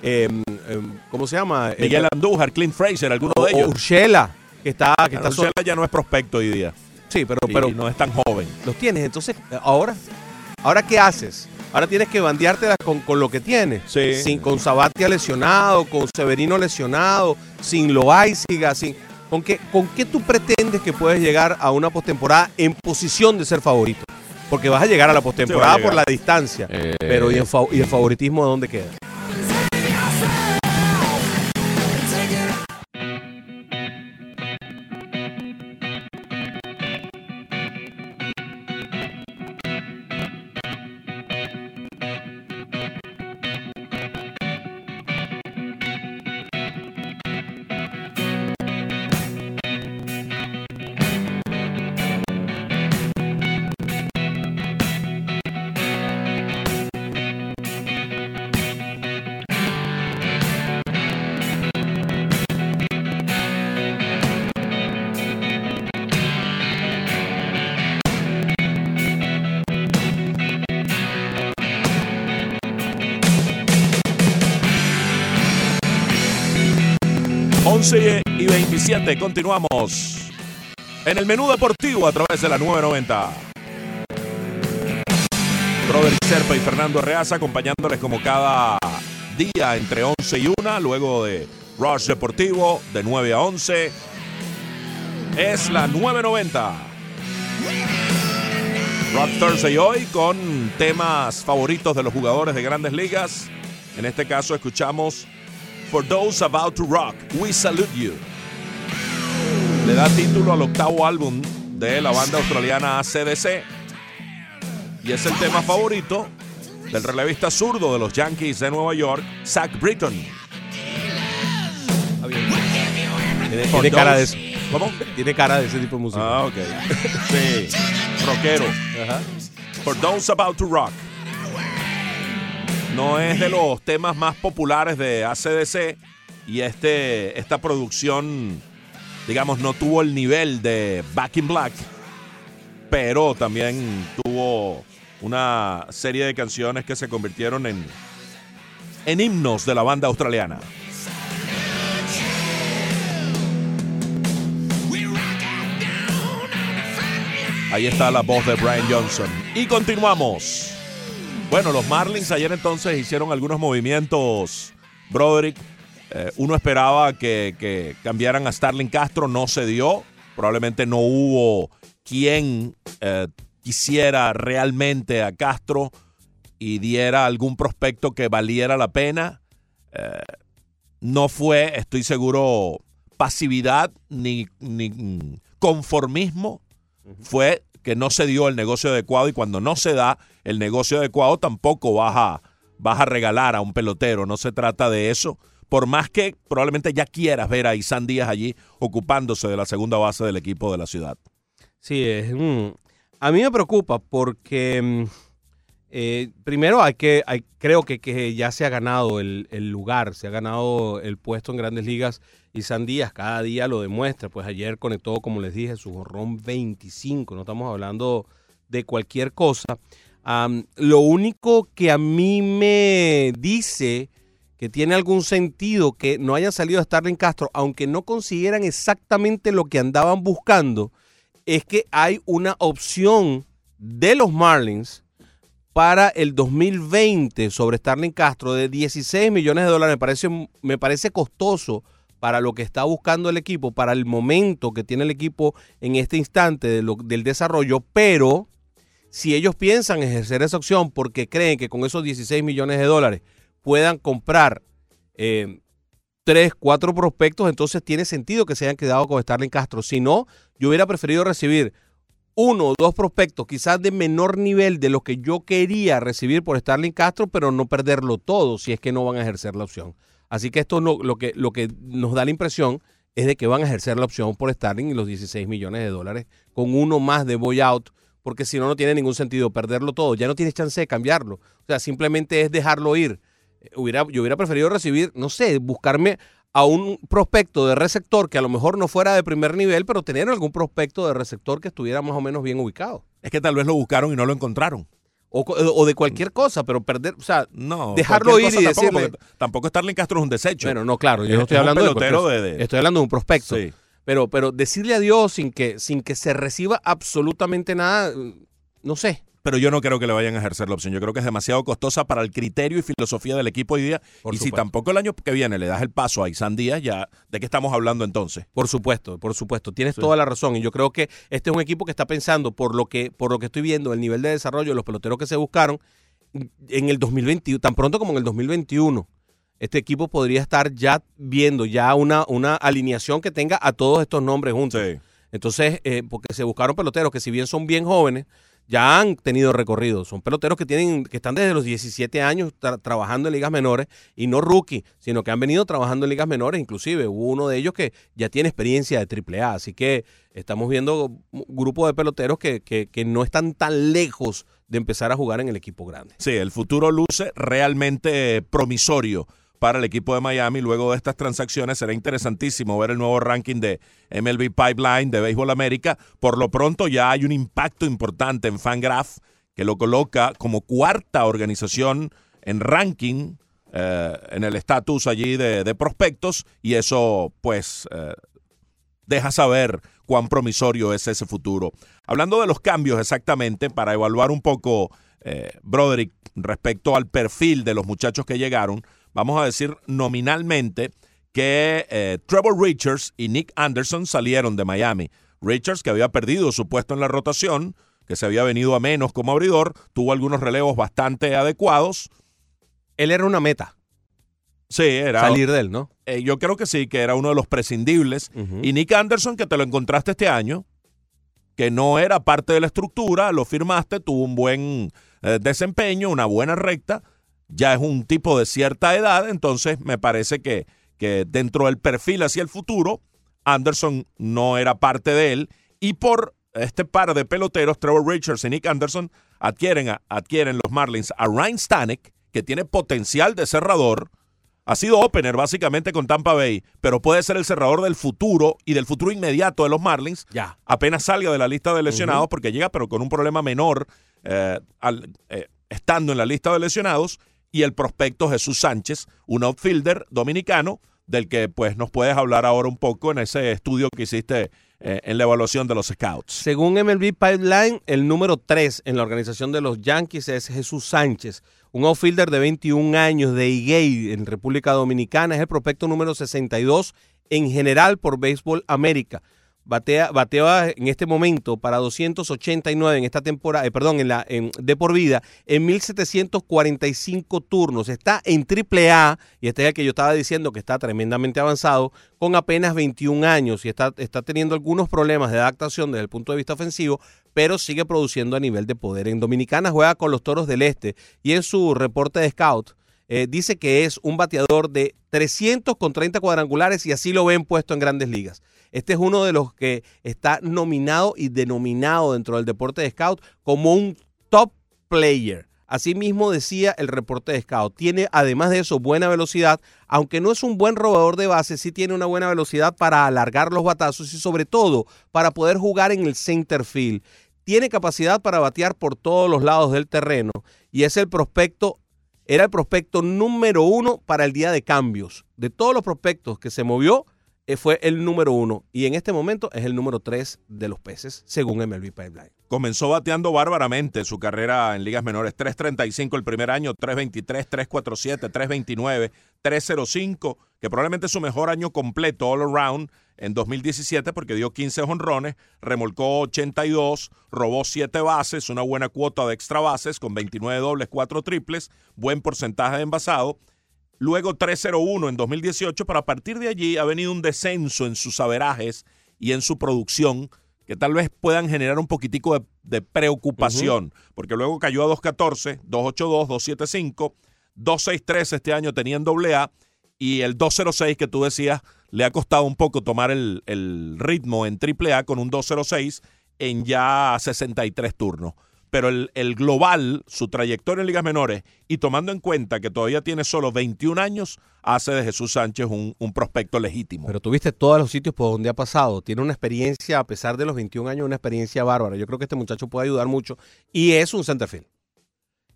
eh, eh, ¿cómo se llama? Eh, Miguel Andújar, Clint Frazier, alguno o, de ellos. Urshela, que está, que está Urshela ya no es prospecto hoy día. Sí, pero, Y pero no es tan joven. los tienes. Entonces, ahora, ¿ahora qué haces? Ahora tienes que bandeártela con, con lo que tienes. Sí. Sin, con Sabatia lesionado, con Severino lesionado, sin Loaiziga, sin... ¿Con qué, ¿Con qué tú pretendes que puedes llegar a una postemporada en posición de ser favorito? Porque vas a llegar a la postemporada Sí, por la distancia. Eh. Pero ¿y, en fa- ¿y el favoritismo de dónde queda? Continuamos en el menú deportivo a través de la 990. Robert Serpa y Fernando Reaza acompañándoles como cada día entre 11 y 1, luego de Rush Deportivo de 9 a 11. Es la 990. Rock Thursday hoy con temas favoritos de los jugadores de grandes ligas. En este caso escuchamos For Those About to Rock, We Salute You. Le da título al octavo álbum de la banda australiana ACDC. Y es el tema favorito del relevista zurdo de los Yankees de Nueva York, Zach Britton. Tiene, cara de eso. ¿Cómo? Tiene cara de ese tipo de música. Ah, ok. Sí, rockero. Ajá. For Those About to Rock. No es de los temas más populares de ACDC y este, esta producción, digamos, no tuvo el nivel de Back in Black, pero también tuvo una serie de canciones que se convirtieron en, en himnos de la banda australiana. Ahí está la voz de Brian Johnson. Y continuamos. Bueno, los Marlins ayer entonces hicieron algunos movimientos, Broderick. Eh, uno esperaba que, que cambiaran a Starling Castro, no se dio. Probablemente no hubo quien eh, quisiera realmente a Castro y diera algún prospecto que valiera la pena. Eh, no fue, estoy seguro, pasividad ni, ni conformismo. Fue que no se dio el negocio adecuado y cuando no se da el negocio adecuado tampoco vas a, vas a regalar a un pelotero. No se trata de eso por más que probablemente ya quieras ver a Isan Díaz allí ocupándose de la segunda base del equipo de la ciudad. Sí, es, a mí me preocupa porque mm, eh, primero hay que, creo que, que ya se ha ganado el, lugar, se ha ganado el puesto en grandes ligas y Díaz cada día lo demuestra. Pues ayer conectó, como les dije, su jorrón 25, no estamos hablando de cualquier cosa. Lo único que a mí me dice que tiene algún sentido que no haya salido a Starling Castro, aunque no consiguieran exactamente lo que andaban buscando, es que hay una opción de los Marlins para el 2020 sobre Starling Castro de 16 millones de dólares. Me parece, me parece costoso para lo que está buscando el equipo, para el momento que tiene el equipo en este instante del desarrollo, pero si ellos piensan ejercer esa opción porque creen que con esos 16 millones de dólares puedan comprar eh, tres, cuatro prospectos, entonces tiene sentido que se hayan quedado con Starling Castro. Si no, yo hubiera preferido recibir uno o dos prospectos, quizás de menor nivel de lo que yo quería recibir por Starling Castro, pero no perderlo todo si es que no van a ejercer la opción. Así que esto no, lo, que, lo que nos da la impresión es de que van a ejercer la opción por Starling y los 16 millones de dólares con uno más de boy out, porque si no, no tiene ningún sentido perderlo todo. Ya no tienes chance de cambiarlo. O sea, simplemente es dejarlo ir. Hubiera, yo hubiera preferido recibir, no sé, buscarme a un prospecto de receptor que a lo mejor no fuera de primer nivel, pero tener algún prospecto de receptor que estuviera más o menos bien ubicado. Es que tal vez lo buscaron y no lo encontraron. O, o de cualquier cosa, pero perder, o sea, No, Dejarlo ir y tampoco, decirle- tampoco Starling Castro es un desecho. bueno, no, claro, yo no estoy es hablando de de- de- estoy hablando de un prospecto. Sí. Pero, pero decirle adiós sin que, sin que se reciba absolutamente nada, mm, no sé. Pero yo no creo que le vayan a ejercer la opción. Yo creo que es demasiado costosa para el criterio y filosofía del equipo hoy día. Por y si tampoco el año que viene le das el paso a Isan Díaz, ya, ¿de qué estamos hablando entonces? Por supuesto, por supuesto. Tienes Sí. toda la razón. Y yo creo que este es un equipo que está pensando, por lo que, por lo que estoy viendo, el nivel de desarrollo de los peloteros que se buscaron en el 2021, tan pronto como en el 2021. Este equipo podría estar ya viendo ya una, una alineación que tenga a todos estos nombres juntos. Sí. Entonces, eh, porque se buscaron peloteros que si bien son bien jóvenes, ya han tenido recorrido. Son peloteros que tienen, que están desde los 17 años tra- trabajando en ligas menores y no rookie, sino que han venido trabajando en ligas menores. Inclusive hubo uno de ellos que ya tiene experiencia de AAA. Así que estamos viendo un grupo de peloteros que, que, que no están tan lejos de empezar a jugar en el equipo grande. Sí, el futuro luce realmente promisorio para el equipo de Miami. Luego de estas transacciones será interesantísimo ver el nuevo ranking de MLB Pipeline de Béisbol América. Por lo pronto ya hay un impacto importante en Fangraph que lo coloca como cuarta organización en ranking eh, en el estatus allí de, prospectos y eso pues eh, deja saber cuán promisorio es ese futuro. Hablando de los cambios exactamente, para evaluar un poco, eh, Broderick, respecto al perfil de los muchachos que llegaron, vamos a decir nominalmente que eh, Trevor Richards y Nick Anderson salieron de Miami. Richards, que había perdido su puesto en la rotación, que se había venido a menos como abridor, tuvo algunos relevos bastante adecuados. Él era una meta, Sí, era. salir de él, ¿no? eh, yo creo que sí, que era uno de los prescindibles. Y Nick Anderson, que te lo encontraste este año, que no era parte de la estructura, lo firmaste, tuvo un buen eh, desempeño, una buena recta, ya es un tipo de cierta edad, entonces me parece que, que dentro del perfil hacia el futuro, Anderson no era parte de él, y por este par de peloteros, Trevor Richards y Nick Anderson, adquieren, a- adquieren los Marlins a Ryan Stanek, que tiene potencial de cerrador, ha sido opener básicamente con Tampa Bay, pero puede ser el cerrador del futuro y del futuro inmediato de los Marlins. Ya. Apenas salga de la lista de lesionados, porque llega, pero con un problema menor, eh, al- eh, estando en la lista de lesionados. Y el prospecto Jesús Sánchez, un outfielder dominicano, del que pues nos puedes hablar ahora un poco en ese estudio que hiciste eh, en la evaluación de los scouts. Según MLB Pipeline, el número 3 en la organización de los Yankees es Jesús Sánchez, un outfielder de 21 años de Higuey en República Dominicana. Es el prospecto número 62 en general por Béisbol América. Batea, batea en este momento para 289 en esta temporada, eh, perdón, en la en, de por vida, en 1745 turnos. Está en triple A, y este es el que yo estaba diciendo que está tremendamente avanzado, con apenas 21 años y está, está teniendo algunos problemas de adaptación desde el punto de vista ofensivo, pero sigue produciendo a nivel de poder. En Dominicana juega con los Toros del Este y en su reporte de scout Eh, dice que es un bateador de 300 con 30 cuadrangulares y así lo ven puesto en grandes ligas. Este es uno de los que está nominado y denominado dentro del deporte de scout como un top player. Asimismo decía el reporte de Scout, tiene además de eso buena velocidad, aunque no es un buen robador de base, sí tiene una buena velocidad para alargar los batazos y sobre todo para poder jugar en el center field. Tiene capacidad para batear por todos los lados del terreno y es el prospecto, era el prospecto número uno para el día de cambios. De todos los prospectos que se movió, fue el número uno y en este momento es el número tres de los peces, según MLB Pipeline. Comenzó bateando bárbaramente su carrera en ligas menores. 3.35 el primer año, 3.23, 3.47, 3.29, 3.05, que probablemente es su mejor año completo all around en 2017 porque dio 15 honrones, remolcó 82, robó 7 bases, una buena cuota de extra bases con 29 dobles, 4 triples, buen porcentaje de envasado luego 3-0-1 en 2018, pero a partir de allí ha venido un descenso en sus averajes y en su producción que tal vez puedan generar un poquitico de, preocupación, porque luego cayó a 2-14, 2-8-2, 2-7-5, 2-6-3 este año tenía en AA y el 2-0-6 que tú decías le ha costado un poco tomar el, el ritmo en AAA con un 2-0-6 en ya 63 turnos pero el, global, su trayectoria en ligas menores, y tomando en cuenta que todavía tiene solo 21 años, hace de Jesús Sánchez un, prospecto legítimo. Pero tuviste todos los sitios por donde ha pasado. Tiene una experiencia, a pesar de los 21 años, una experiencia bárbara. Yo creo que este muchacho puede ayudar mucho. Y es un centerfield.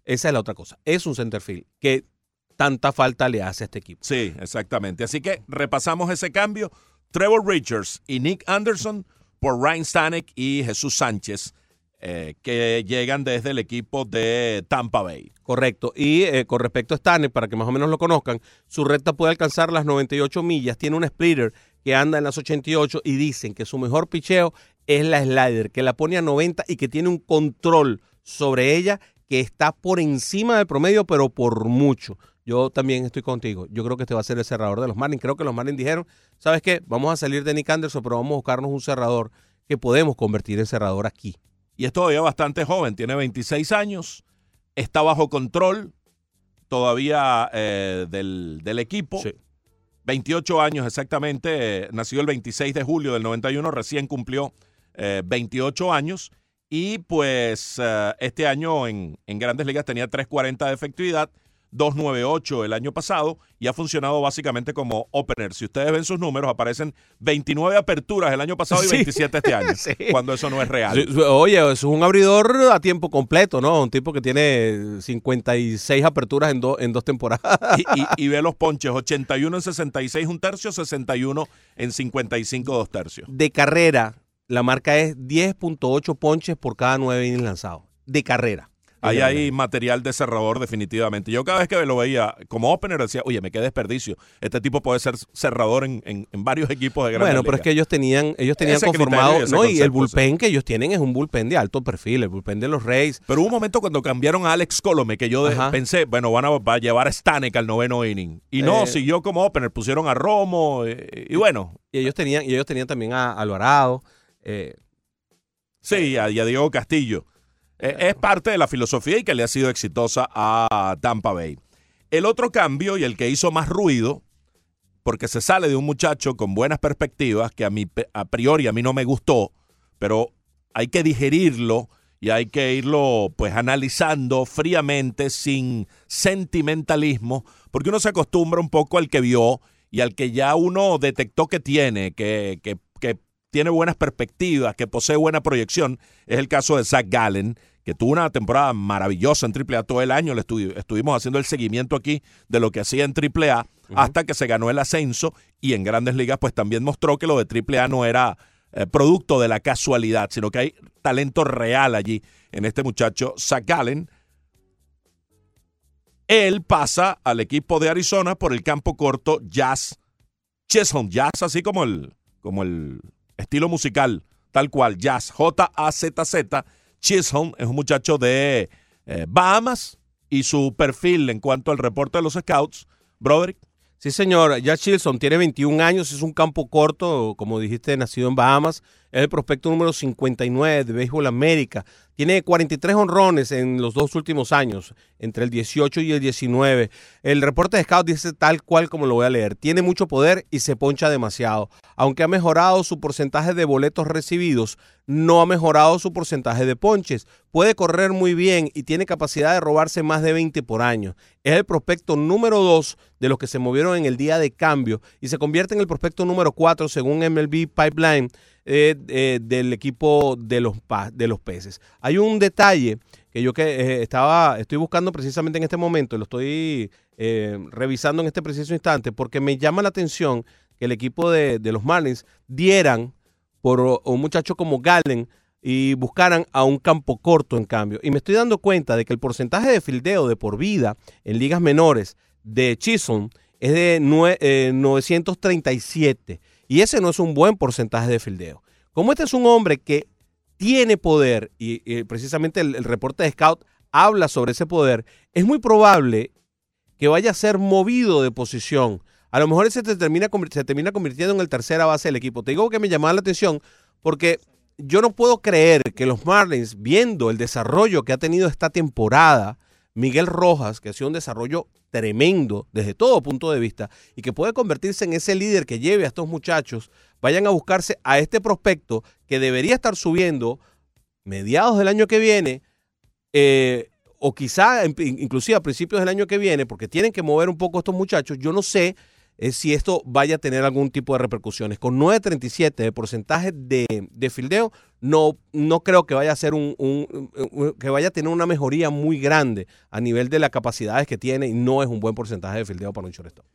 Esa es la otra cosa. Es un centerfield que tanta falta le hace a este equipo. Sí, exactamente. Así que repasamos ese cambio. Trevor Richards y Nick Anderson por Ryan Stanek y Jesús Sánchez eh, que llegan desde el equipo de Tampa Bay. Correcto. Y eh, con respecto a Stanek, para que más o menos lo conozcan, su recta puede alcanzar las 98 millas. Tiene un splitter que anda en las 88 y dicen que su mejor picheo es la slider, que la pone a 90 y que tiene un control sobre ella que está por encima del promedio, pero por mucho. Yo también estoy contigo. Yo creo que este va a ser el cerrador de los Marlins. Creo que los Marlins dijeron, ¿sabes qué? Vamos a salir de Nick Anderson, pero vamos a buscarnos un cerrador que podemos convertir en cerrador aquí y es todavía bastante joven, tiene 26 años, está bajo control todavía eh, del, equipo. 28 años exactamente, nació el 26 de julio del 91, recién cumplió 28 eh, años y pues eh, este año en, en grandes ligas tenía 340 de efectividad 298 el año pasado y ha funcionado básicamente como opener. Si ustedes ven sus números, aparecen 29 aperturas el año pasado y 27 este año, cuando eso no es real. Oye, es un abridor a tiempo completo, ¿no? Un tipo que tiene 56 aperturas en, en dos temporadas. Y, ve los ponches, 81 en 66 un tercio, 61 en 55 dos tercios. De carrera, la marca es 10.8 ponches por cada 9 innings lanzados. De carrera. Ahí hay material de cerrador definitivamente. Yo cada vez que lo veía como opener decía, oye, me qué desperdicio. Este tipo puede ser cerrador en, en, varios equipos de gran Bueno, pero es que ellos tenían, ellos tenían conformado, no, y el bullpen que ellos tienen es un bullpen de alto perfil, el bullpen de los Reyes. Pero hubo un momento cuando cambiaron a Alex Colome que yo pensé, bueno, van a, llevar a Stanek al noveno inning. Y no, eh, siguió como opener, pusieron a Romo eh, y, bueno. Y ellos tenían, y ellos tenían también a Alvarado. Eh, sí, a Diego Castillo. Eh, es parte de la filosofía y que le ha sido exitosa a Tampa Bay. El otro cambio y el que hizo más ruido, porque se sale de un muchacho con buenas perspectivas, que a, mí, a priori a mí no me gustó, pero hay que digerirlo y hay que irlo pues analizando fríamente, sin sentimentalismo, porque uno se acostumbra un poco al que vio y al que ya uno detectó que tiene, que, que, que tiene buenas perspectivas, que posee buena proyección. Es el caso de Zach Gallen, que tuvo una temporada maravillosa en AAA todo el año. Le estuvimos haciendo el seguimiento aquí de lo que hacía en AAA hasta que se ganó el ascenso y en grandes ligas pues también mostró que lo de AAA no era eh, producto de la casualidad, sino que hay talento real allí en este muchacho Zach Gallen. Él pasa al equipo de Arizona por el campo corto Jazz Chisholm, Jazz así como el, como el estilo musical, tal cual, Jazz, J-A-Z-Z, Chisholm es un muchacho de eh, Bahamas y su perfil en cuanto al reporte de los scouts, Broderick. Sí, señor. Ya Chisholm tiene 21 años, es un campo corto, como dijiste, nacido en Bahamas. Es el prospecto número 59 de Béisbol América. Tiene 43 honrones en los dos últimos años, entre el 18 y el 19. El reporte de Scout dice tal cual como lo voy a leer. Tiene mucho poder y se poncha demasiado. Aunque ha mejorado su porcentaje de boletos recibidos, no ha mejorado su porcentaje de ponches. Puede correr muy bien y tiene capacidad de robarse más de 20 por año. Es el prospecto número 2 de los que se movieron en el día de cambio y se convierte en el prospecto número 4 según MLB Pipeline eh, eh, del equipo de los, de los peces. Hay un detalle que yo que eh, estaba, estoy buscando precisamente en este momento, lo estoy revisando en este preciso instante, porque me llama la atención que el equipo de, de los Marlins dieran por un muchacho como Galen y buscaran a un campo corto en cambio. Y me estoy dando cuenta de que el porcentaje de fildeo de por vida en ligas menores de Chisholm es de 937. Y ese no es un buen porcentaje de fildeo. Como este es un hombre que tiene poder, y, precisamente el, reporte de Scout habla sobre ese poder, es muy probable que vaya a ser movido de posición. A lo mejor ese se termina, se termina convirtiendo en el tercera base del equipo. Te digo que me llamaba la atención porque yo no puedo creer que los Marlins, viendo el desarrollo que ha tenido esta temporada, Miguel Rojas, que ha sido un desarrollo tremendo desde todo punto de vista y que puede convertirse en ese líder que lleve a estos muchachos, vayan a buscarse a este prospecto que debería estar subiendo mediados del año que viene eh, o quizá inclusive a principios del año que viene, porque tienen que mover un poco estos muchachos. Yo no sé eh, si esto vaya a tener algún tipo de repercusiones. Con 9.37 de porcentaje de, de fildeo, no, no creo que vaya a ser un, que vaya a tener una mejoría muy grande a nivel de las capacidades que tiene y no es un buen porcentaje de fildeo para un shortstop.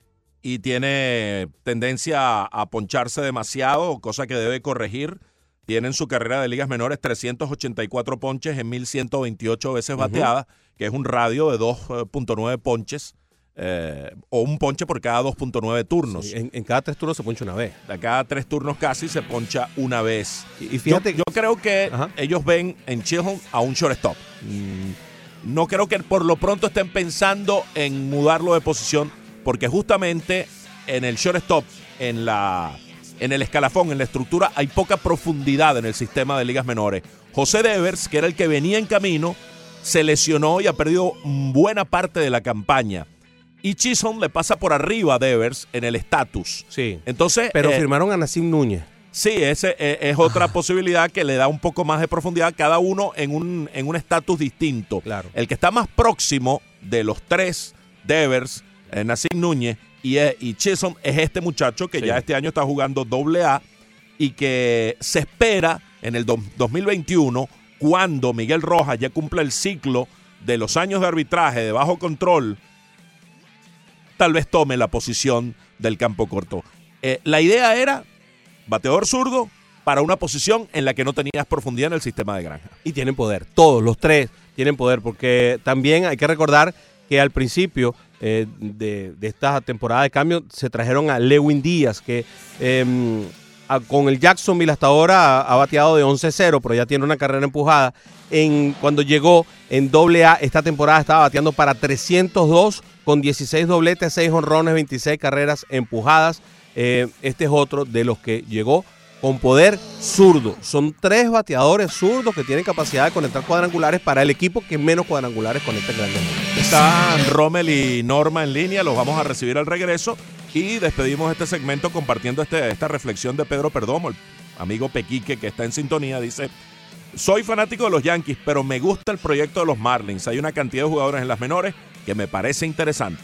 Y tiene tendencia a poncharse demasiado, cosa que debe corregir. Tiene en su carrera de ligas menores 384 ponches en 1128 veces bateadas, que es un radio de 2.9 ponches eh, o un ponche por cada 2.9 turnos. en, cada tres turnos se poncha una vez. De cada tres turnos casi se poncha una vez. Y, fíjate, yo, creo que ellos ven en Chisholm a un shortstop. Mm, no creo que por lo pronto estén pensando en mudarlo de posición, porque justamente en el shortstop, en la en el escalafón, en la estructura, hay poca profundidad en el sistema de ligas menores. José Devers, que era el que venía en camino, se lesionó y ha perdido buena parte de la campaña y Chisholm le pasa por arriba a Devers en el estatus. Sí. Entonces. Pero eh, firmaron a Nassim Núñez. Sí, ese eh, es otra posibilidad que le da un poco más de profundidad, cada uno en un en un estatus distinto. Claro. El que está más próximo de los tres, Devers, eh, Nassim Núñez y, y Chisholm, es este muchacho que ya este año está jugando doble A y que se espera en el 2021, cuando Miguel Rojas ya cumpla el ciclo de los años de arbitraje de bajo control tal vez tome la posición del campo corto. Eh, la idea era bateador zurdo para una posición en la que no tenías profundidad en el sistema de granja. Y tienen poder, todos los tres tienen poder, porque también hay que recordar que al principio eh, de, esta temporada de cambio se trajeron a Lewin Díaz, que con el Jacksonville hasta ahora ha, bateado de 11-0, pero ya tiene una carrera empujada. En, cuando llegó en AA esta temporada estaba bateando para 302 con 16 dobletes, 6 honrones, 26 carreras empujadas. Eh, este es otro de los que llegó con poder zurdo. Son tres bateadores zurdos que tienen capacidad de conectar cuadrangulares para el equipo que menos cuadrangulares conecta grandes Están Rommel y Norma en línea, los vamos a recibir al regreso y despedimos este segmento compartiendo este, esta reflexión de Pedro Perdomo, el amigo Pequique que está en sintonía, dice... Soy fanático de los Yankees, pero me gusta el proyecto de los Marlins. Hay una cantidad de jugadores en las menores que me parece interesante.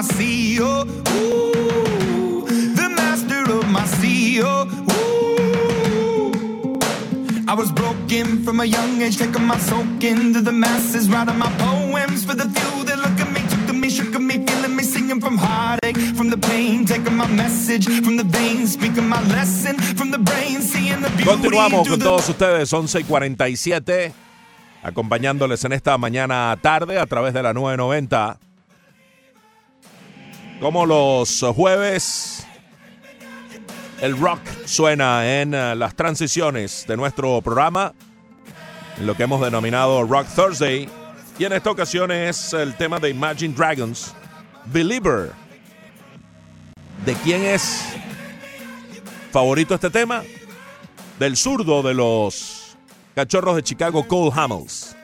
My CEO. Ooh, the master of my CEO. Ooh. I was broken from a young age, taking my soak into the masses, writing my poems for the few that look at me, took to me, shook at me, feeling me, singing from heartache, from the pain, taking my message from the veins, speaking my lesson from the brain, seeing the beauty Continuamos con todos ustedes, 11 y 47, acompañándoles en esta mañana tarde a través de la 990. Como los jueves, el rock suena en eh, las transiciones de nuestro programa, en lo que hemos denominado Rock Thursday. Y en esta ocasión es el tema de Imagine Dragons, Believer. ¿De quién es favorito este tema? del zurdo de los cachorros de Chicago, Cole Hamels.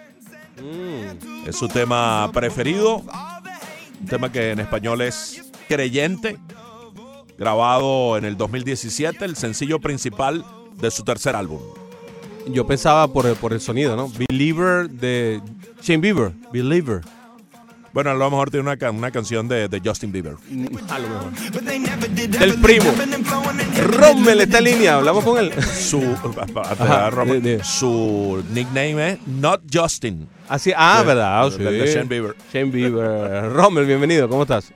Es su tema preferido. Un tema que en español es Creyente. Grabado en el 2017, el sencillo principal de su tercer álbum. Yo pensaba por el, por el sonido, ¿no? Believer de Shane Bieber. Believer. Bueno, a lo mejor tiene una, una canción de, de Justin Bieber. A lo mejor. Never did El primo. Rommel está en línea, hablamos con él. Su, Ajá, Robert, de- de- su nickname es Not Justin. Así, ah, Sí, ¿verdad? de- Sí. de Shane Bieber. Shane Bieber. Rommel, bienvenido, ¿cómo estás?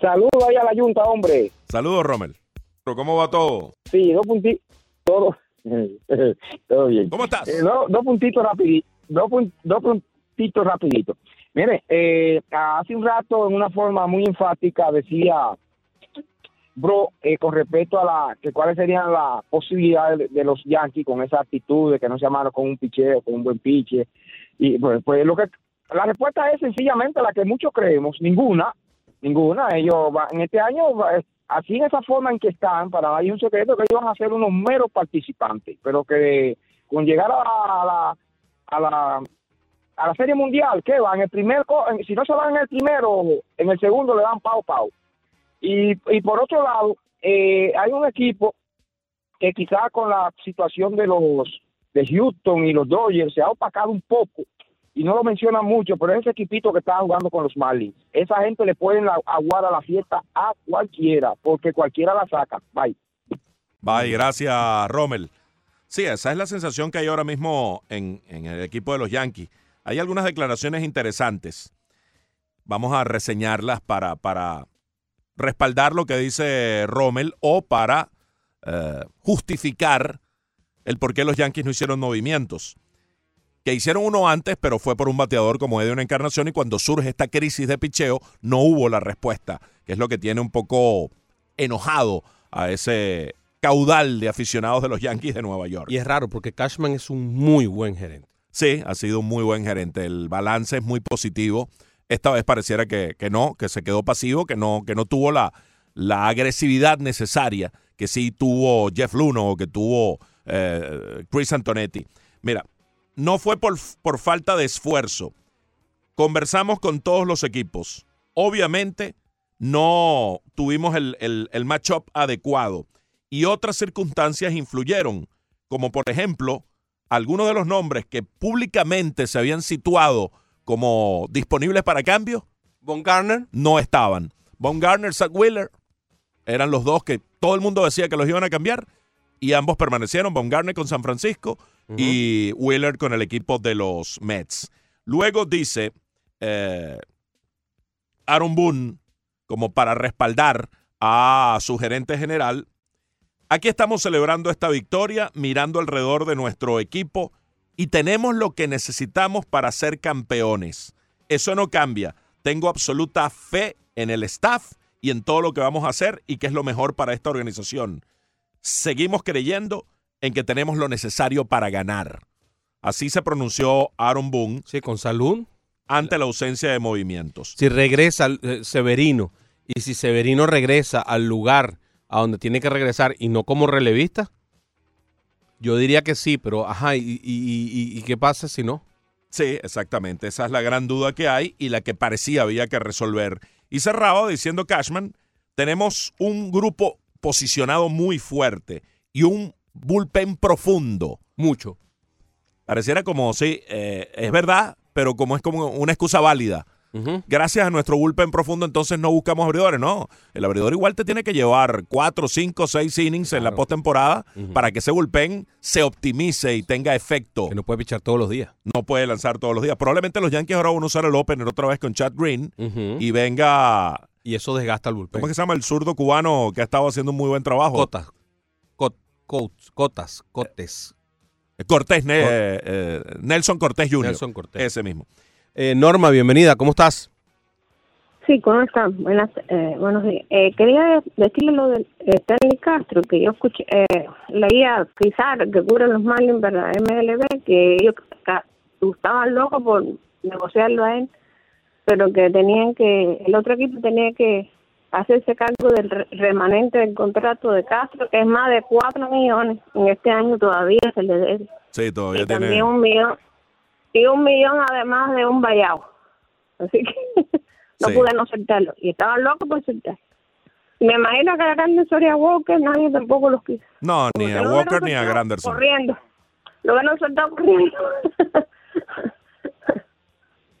Saludos ahí a la Junta, hombre. Saludos, Rommel. Pero, ¿Cómo va todo? Sí, dos puntitos. Todo. todo bien. ¿Cómo estás? Eh, dos, dos puntitos rapiditos. Dos, pun- dos puntitos rapiditos. Mire, eh, hace un rato en una forma muy enfática decía, bro, eh, con respecto a la, que cuáles serían las posibilidades de, de los Yankees con esa actitud de que no se llamaron con un picheo, con un buen piche. Y pues, pues lo que, la respuesta es sencillamente la que muchos creemos, ninguna, ninguna. Ellos va- en este año, así en esa forma en que están, para nadie un secreto que ellos van a ser unos meros participantes, pero que con llegar a la, a la, a la Serie Mundial, ¿qué van? El primer, si no se van en el primero, en el segundo le dan pau pau. Y, y por otro lado, eh, hay un equipo que quizás con la situación de los de Houston y los Dodgers se ha opacado un poco y no lo mencionan mucho, pero es ese equipito que está jugando con los Marlins. Esa gente le pueden aguar a la fiesta a cualquiera, porque cualquiera la saca. Bye. Bye, gracias, Rommel. Sí, esa es la sensación que hay ahora mismo en, en el equipo de los Yankees. Hay algunas declaraciones interesantes. Vamos a reseñarlas para, para respaldar lo que dice Rommel o para eh, justificar el por qué los Yankees no hicieron movimientos. Que hicieron uno antes, pero fue por un bateador como de una encarnación y cuando surge esta crisis de picheo no hubo la respuesta, que es lo que tiene un poco enojado a ese caudal de aficionados de los Yankees de Nueva York. Y es raro porque Cashman es un muy buen gerente. Sí, ha sido un muy buen gerente. El balance es muy positivo. Esta vez pareciera que, que no, que se quedó pasivo, que no, que no tuvo la, la agresividad necesaria que sí tuvo Jeff Luno o que tuvo eh, Chris Antonetti. Mira, no fue por, por falta de esfuerzo. Conversamos con todos los equipos. Obviamente no tuvimos el, el, el matchup adecuado y otras circunstancias influyeron, como por ejemplo algunos de los nombres que públicamente se habían situado como disponibles para cambio Von Garner. no estaban. Von Garner, Zach Wheeler eran los dos que todo el mundo decía que los iban a cambiar y ambos permanecieron. Von Garner con San Francisco y Wheeler con el equipo de los Mets. Luego dice eh, Aaron Boone como para respaldar a su gerente general. Aquí estamos celebrando esta victoria, mirando alrededor de nuestro equipo y tenemos lo que necesitamos para ser campeones. Eso no cambia. Tengo absoluta fe en el staff y en todo lo que vamos a hacer y que es lo mejor para esta organización. Seguimos creyendo en que tenemos lo necesario para ganar. Así se pronunció Aaron Boone Sí, con salud. ante la ausencia de movimientos. Si regresa eh, Severino y si Severino regresa al lugar a donde tiene que regresar y no como relevista, yo diría que sí, pero ajá, ¿y, y- y- y qué pasa si no? Sí, exactamente. Esa es la gran duda que hay y la que parecía había que resolver. Y cerraba diciendo Cashman, tenemos un grupo posicionado muy fuerte y un bullpen profundo. Mucho. Pareciera como, sí, eh, es verdad, pero como es como una excusa válida. Gracias a nuestro bullpen profundo, entonces no buscamos abridores. No, el abridor igual te tiene que llevar cuatro, cinco, seis innings en la postemporada para que ese bullpen se optimice y tenga efecto Que no puede pichar todos los días. no puede lanzar todos los días. Probablemente los Yankees ahora van a usar el opener otra vez con Chad Green y venga Y eso desgasta el bullpen. ¿Cómo es que se llama el zurdo cubano que ha estado haciendo un muy buen trabajo? Cot- coats, cotas. Cotes. Cortés, Ne- eh, eh, Nelson Cortés Jr. Nelson Cortés. Ese mismo. Eh, Norma, bienvenida. ¿Cómo estás? Sí, ¿cómo están? Buenas, eh, buenos días. Eh, quería decirle lo de eh, Stanley Castro, que yo escuché, eh, leía quizás que cubren los Marlins para la MLB, que ellos estaban locos por negociarlo a él, pero que tenían que, el otro equipo tenía que hacerse cargo del re- remanente del contrato de Castro, que es más de 4 millones. En este año todavía se le debe. Sí, todavía Y tiene. también un millón, y un millón además de un vallado. Así que no Sí. pude no soltarlo. Y estaban locos por soltar. Y me imagino que a Grande Soria Walker nadie tampoco los quiso. No, ni a Walker ni a Granderson. Corriendo. Lo hubieran soltado corriendo.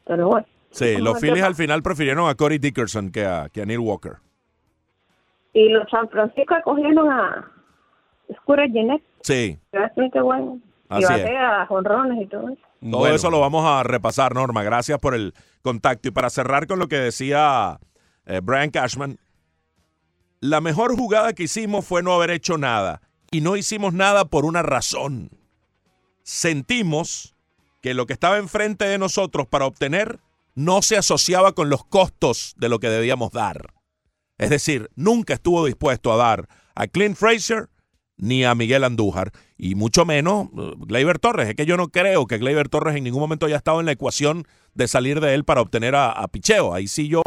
Pero bueno. Sí, los Phillies al final prefirieron a Corey Dickerson que a, que a Neil Walker. Y los San Francisco cogieron a Scooter Gennett, Sí, que bueno. Así y es. batea jonrones y todo eso. todo Bueno, eso lo vamos a repasar, Norma. Gracias por el contacto. Y para cerrar con lo que decía eh, Brian Cashman, la mejor jugada que hicimos fue no haber hecho nada. Y no hicimos nada por una razón. Sentimos que lo que estaba enfrente de nosotros para obtener no se asociaba con los costos de lo que debíamos dar. Es decir, nunca estuvo dispuesto a dar a Clint Fraser ni a Miguel Andújar, y mucho menos eh, Gleyber Torres. Es que yo no creo que Gleyber Torres en ningún momento haya estado en la ecuación de salir de él para obtener a, a picheo. Ahí sí yo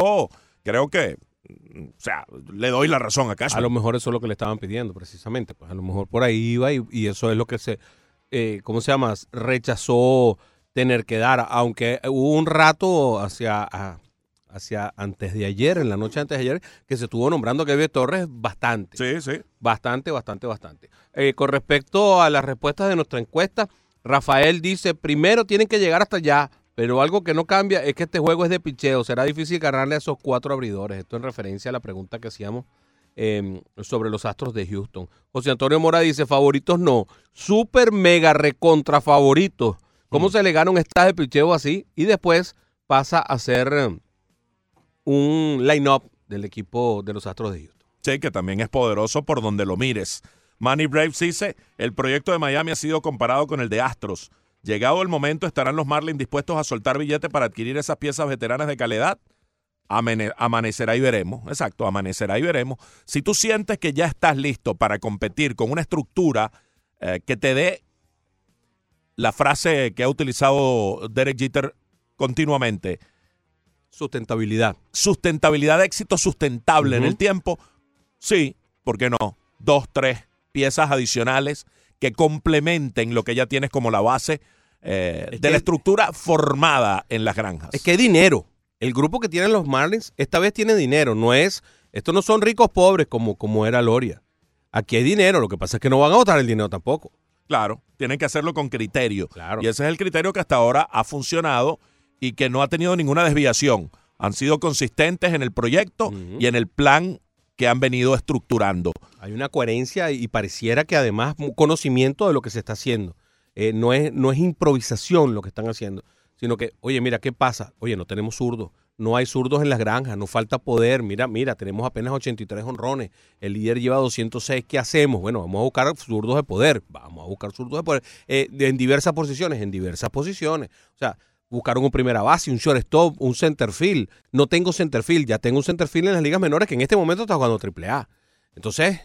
creo que, mm, o sea, le doy la razón a A Cashman. lo mejor eso es lo que le estaban pidiendo, precisamente. Pues a lo mejor por ahí iba y, y eso es lo que se, eh, ¿cómo se llama? Rechazó tener que dar, aunque hubo un rato hacia, a- hacia antes de ayer, en la noche antes de ayer, que se estuvo nombrando a Kevin Torres bastante. Sí, sí. Bastante, bastante, bastante. Eh, con respecto a las respuestas de nuestra encuesta, Rafael dice, primero tienen que llegar hasta allá, pero algo que no cambia es que este juego es de picheo, será difícil ganarle a esos cuatro abridores. Esto en referencia a la pregunta que hacíamos eh, sobre los Astros de Houston. José Antonio Mora dice, favoritos no, super mega recontra favoritos. ¿Cómo se le gana un estado de picheo así? Y después pasa a ser eh, un line-up del equipo de los Astros de Houston. Sí, que también es poderoso por donde lo mires. Manny Braves dice, el proyecto de Miami ha sido comparado con el de Astros. Llegado el momento, ¿estarán los Marlins dispuestos a soltar billete para adquirir esas piezas veteranas de calidad? Amanecerá y veremos. Exacto, amanecerá y veremos. Si tú sientes que ya estás listo para competir con una estructura eh, que te dé la frase que ha utilizado Derek Jeter continuamente, Sustentabilidad. sustentabilidad éxito sustentable en el tiempo, sí, ¿por qué no? Dos, tres piezas adicionales que complementen lo que ya tienes como la base eh, Es de la estructura formada en las granjas. Es que hay dinero. El grupo que tienen los Marlins esta vez tiene dinero. No es, estos no son ricos pobres como, como era Loria. Aquí hay dinero. Lo que pasa es que no van a votar el dinero tampoco. Claro, tienen que hacerlo con criterio. Claro. Y ese es el criterio que hasta ahora ha funcionado y que no ha tenido ninguna desviación. Han sido consistentes en el proyecto y en el plan que han venido estructurando. Hay una coherencia y pareciera que además conocimiento de lo que se está haciendo. Eh, no, es, no es improvisación lo que están haciendo, sino que, oye, mira, ¿qué pasa? Oye, no tenemos zurdos. No hay zurdos en las granjas, nos falta poder. Mira, mira, tenemos apenas 83 honrones. El líder lleva 206. ¿Qué hacemos? Bueno, vamos a buscar zurdos de poder. Vamos a buscar zurdos de poder. Eh, en diversas posiciones, en diversas posiciones. O sea, buscaron un primera base, un shortstop, un centerfield. No tengo centerfield, ya tengo un centerfield en las ligas menores que en este momento está jugando AAA. Entonces,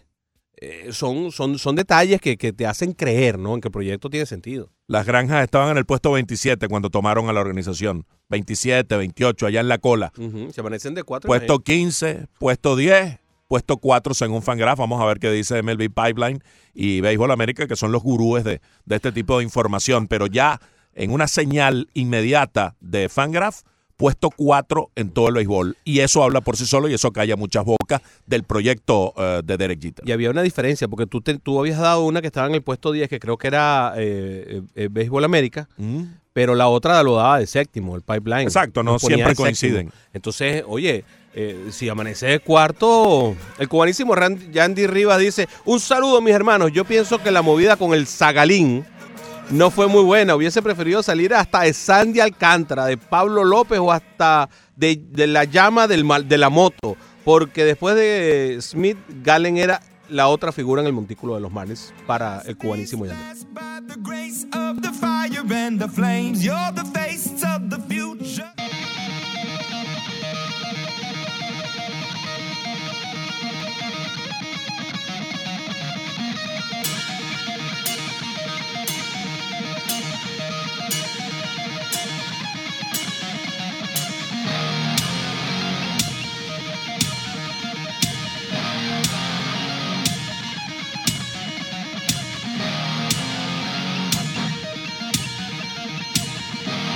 eh, son, son, son detalles que, que te hacen creer, ¿no? En que el proyecto tiene sentido. Las granjas estaban en el puesto 27 cuando tomaron a la organización. 27, 28, allá en la cola. Se amanecen de cuatro. Puesto 15, puesto 10, puesto 4 según Fangraph. Vamos a ver qué dice MLB Pipeline y Béisbol América, que son los gurúes de, de este tipo de información. Pero ya en una señal inmediata de Fangraph, puesto 4 en todo el béisbol. Y eso habla por sí solo y eso calla muchas bocas del proyecto eh, de Derek Jeter. Y había una diferencia, porque tú, te- tú habías dado una que estaba en el puesto 10, que creo que era eh, eh, Béisbol América, Mm. pero la otra lo daba de séptimo, el pipeline. Exacto, no siempre séptimo. coinciden. Entonces, oye, eh, si amanece de cuarto, el cubanísimo Randy- Yandy Rivas dice, un saludo mis hermanos, yo pienso que la movida con el Zagalín no fue muy buena, hubiese preferido salir hasta de Sandy Alcántara, de Pablo López o hasta de, de la llama del de la moto, Porque después de Smith, Gallen era la otra figura en el montículo de los Marlins para el cubanísimo Yandel.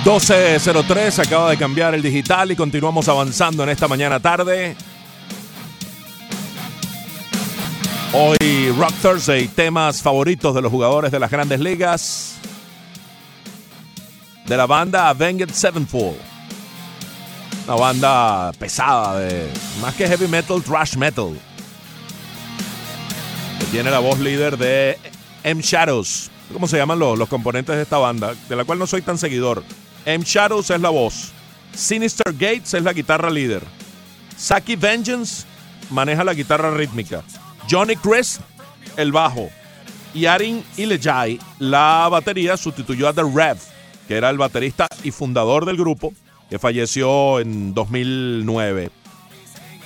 ...12.03, acaba de cambiar el digital y continuamos avanzando en esta mañana tarde. Hoy Rock Thursday, temas favoritos de los jugadores de las grandes ligas. De la banda Avenged Sevenfold. Una banda pesada, de más que heavy metal, thrash metal. Que tiene la voz líder de M Shadows. ¿Cómo se llaman los, los componentes de esta banda? De la cual no soy tan seguidor. M Shadows es la voz. Sinister Gates es la guitarra líder. Saki Vengeance maneja la guitarra rítmica. Johnny Chris, el bajo. Y Arin Ilejai, la batería, sustituyó a The Rev, que era el baterista y fundador del grupo, que falleció en 2009.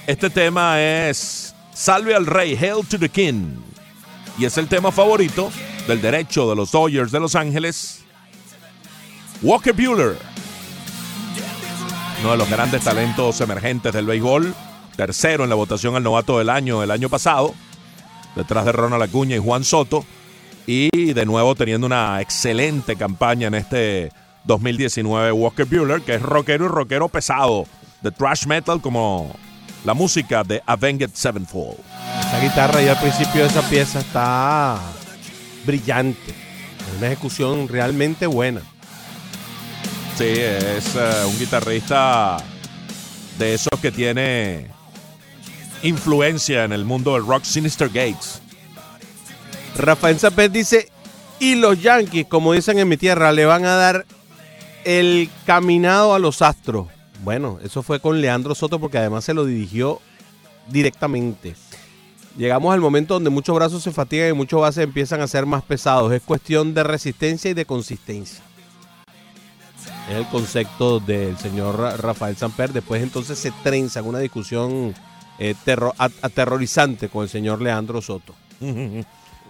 Este tema es Salve al Rey, Hail to the King. Y es el tema favorito del derecho de los Dodgers de Los Ángeles, Walker Bueller. Uno de los grandes talentos emergentes del béisbol. Tercero en la votación al novato del año el año pasado. Detrás de Ronald Acuña y Juan Soto. Y de nuevo teniendo una excelente campaña en este 2019 Walker Bueller, que es rockero y rockero pesado. De thrash metal como la música de Avenged Sevenfold. Esa guitarra y al principio de esa pieza está brillante. Una ejecución realmente buena. Sí, es eh, un guitarrista de esos que tiene influencia en el mundo del rock Sinister Gates. Rafael Zapet dice, y los Yankees, como dicen en mi tierra, le van a dar el caminado a los Astros. Bueno, eso fue con Leandro Soto porque además se lo dirigió directamente. Llegamos al momento donde muchos brazos se fatigan y muchos bases empiezan a ser más pesados. Es cuestión de resistencia y de consistencia. Es el concepto del señor Ra- Rafael Samper. Después entonces se trenza en una discusión eh, terro- aterrorizante con el señor Leandro Soto.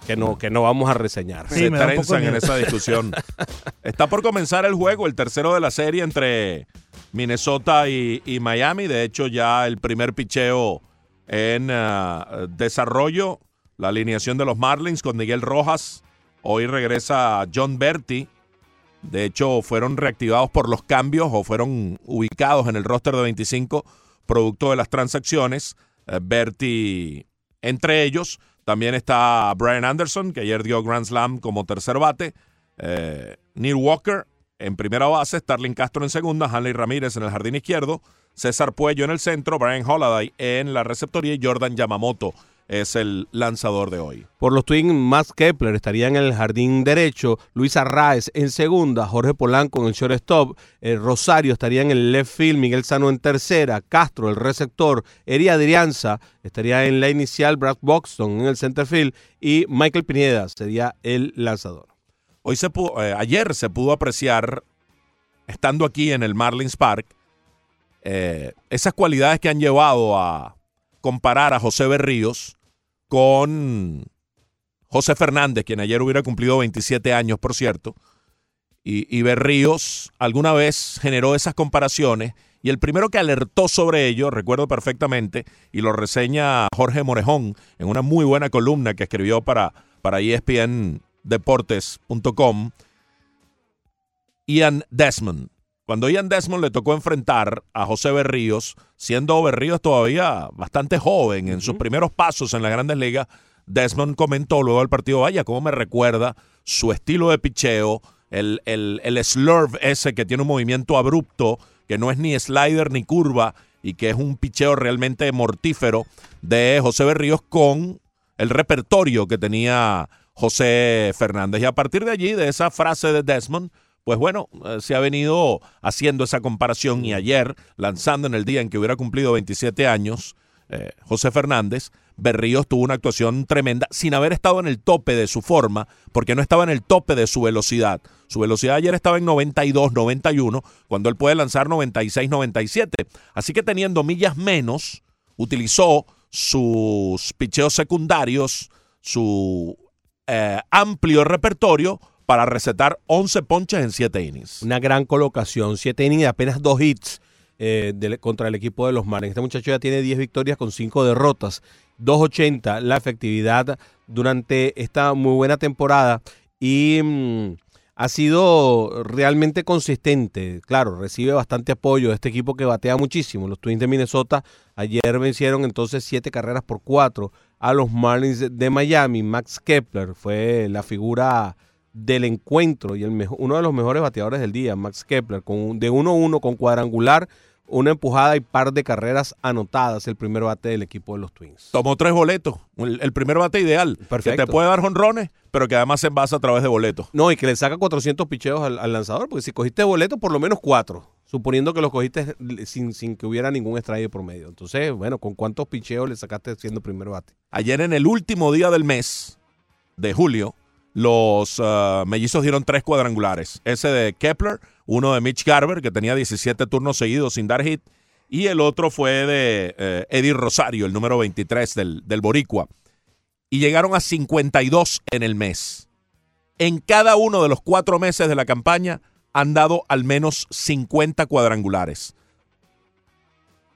Que no, que no vamos a reseñar. Sí, Se trenzan en esa discusión. Está por comenzar el juego, el tercero de la serie entre Minnesota y, y Miami. De hecho, ya el primer picheo en ah, desarrollo. La alineación de los Marlins con Miguel Rojas. Hoy regresa John Berti. De hecho, fueron reactivados por los cambios o fueron ubicados en el roster de 25 producto de las transacciones. Eh, Berti entre ellos. También está Brian Anderson, que ayer dio Grand Slam como tercer bate. Eh, Neil Walker en primera base, Starling Castro en segunda, Hanley Ramírez en el jardín izquierdo, César Puello en el centro, Brian Holiday en la receptoría y Jordan Yamamoto es el lanzador de hoy. Por los Twins, Max Kepler estaría en el jardín derecho, Luis Arraez en segunda, Jorge Polanco en el shortstop, eh, Rosario estaría en el left field, Miguel Sano en tercera, Castro el receptor, Eri Adrianza estaría en la inicial, Brad Boxton en el center field y Michael Pineda sería el lanzador. Hoy se pudo- eh, ayer se pudo apreciar, estando aquí en el Marlins Park, eh, esas cualidades que han llevado a comparar a José Berríos con José Fernández, quien ayer hubiera cumplido 27 años, por cierto. Y, y Berríos alguna vez generó esas comparaciones y el primero que alertó sobre ello, recuerdo perfectamente, y lo reseña Jorge Morejón en una muy buena columna que escribió para, para ESPNdeportes.com, Ian Desmond. Cuando Ian Desmond le tocó enfrentar a José Berríos, siendo Berríos todavía bastante joven en sus primeros pasos en las grandes ligas, Desmond comentó luego del partido, vaya, cómo me recuerda su estilo de picheo, el, el, el slurve ese que tiene un movimiento abrupto, que no es ni slider ni curva, y que es un picheo realmente mortífero de José Berríos con el repertorio que tenía José Fernández. Y a partir de allí, de esa frase de Desmond, pues bueno, eh, se ha venido haciendo esa comparación y ayer, lanzando en el día en que hubiera cumplido 27 años, eh, José Fernández, Berríos tuvo una actuación tremenda sin haber estado en el tope de su forma, porque no estaba en el tope de su velocidad. Su velocidad ayer estaba en 92, 91, cuando él puede lanzar 96, 97. Así que teniendo millas menos, utilizó sus picheos secundarios, su eh, amplio repertorio para recetar 11 ponches en 7 innings. Una gran colocación. Siete innings y apenas dos hits eh, contra el equipo de los Marlins. Este muchacho ya tiene 10 victorias con 5 derrotas. 2.80 la efectividad durante esta muy buena temporada. Y mm, ha sido realmente consistente. Claro, recibe bastante apoyo de este equipo que batea muchísimo. Los Twins de Minnesota ayer vencieron entonces 7 carreras por 4 a los Marlins de Miami. Max Kepler fue la figura del encuentro y el mejo- uno de los mejores bateadores del día, Max Kepler, con un- de 1-1 con cuadrangular, una empujada y par de carreras anotadas, el primer bate del equipo de los Twins. Tomó tres boletos. El, el primer bate ideal. Perfecto. Que te puede dar jonrones, pero que además se envasa a través de boletos. No, y que le saca 400 picheos al, al lanzador, porque si cogiste boleto, por lo menos cuatro, suponiendo que los cogiste sin, sin que hubiera ningún extraído por medio. Entonces, bueno, ¿con cuántos picheos le sacaste siendo primer bate? Ayer en el último día del mes de julio, los ah, mellizos dieron tres cuadrangulares. Ese de Kepler, uno de Mitch Garber, que tenía 17 turnos seguidos sin dar hit, y el otro fue de eh, Eddie Rosario, el número 23 del, del Boricua. Y llegaron a 52 en el mes. En cada uno de los cuatro meses de la campaña han dado al menos 50 cuadrangulares.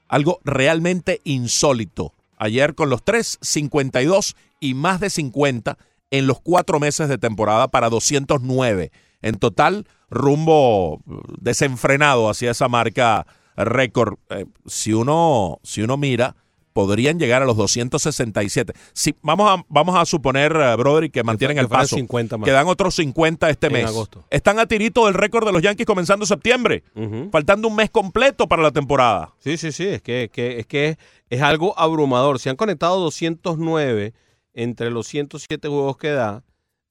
Algo realmente insólito. Ayer con los tres, 52 y más de 50 en los cuatro meses de temporada para 209. En total, rumbo desenfrenado hacia esa marca récord. Eh, si, uno, si uno mira, podrían llegar a los 267. Si, vamos, a, vamos a suponer, eh, Broderick, que mantienen que el paso. 50 más. Quedan otros 50 este En mes. agosto. Están a tirito del récord de los Yankees comenzando septiembre. Faltando un mes completo para la temporada. Sí, sí, sí, es que, que- es que es algo abrumador. Se han conectado 209 entre los 107 juegos que da,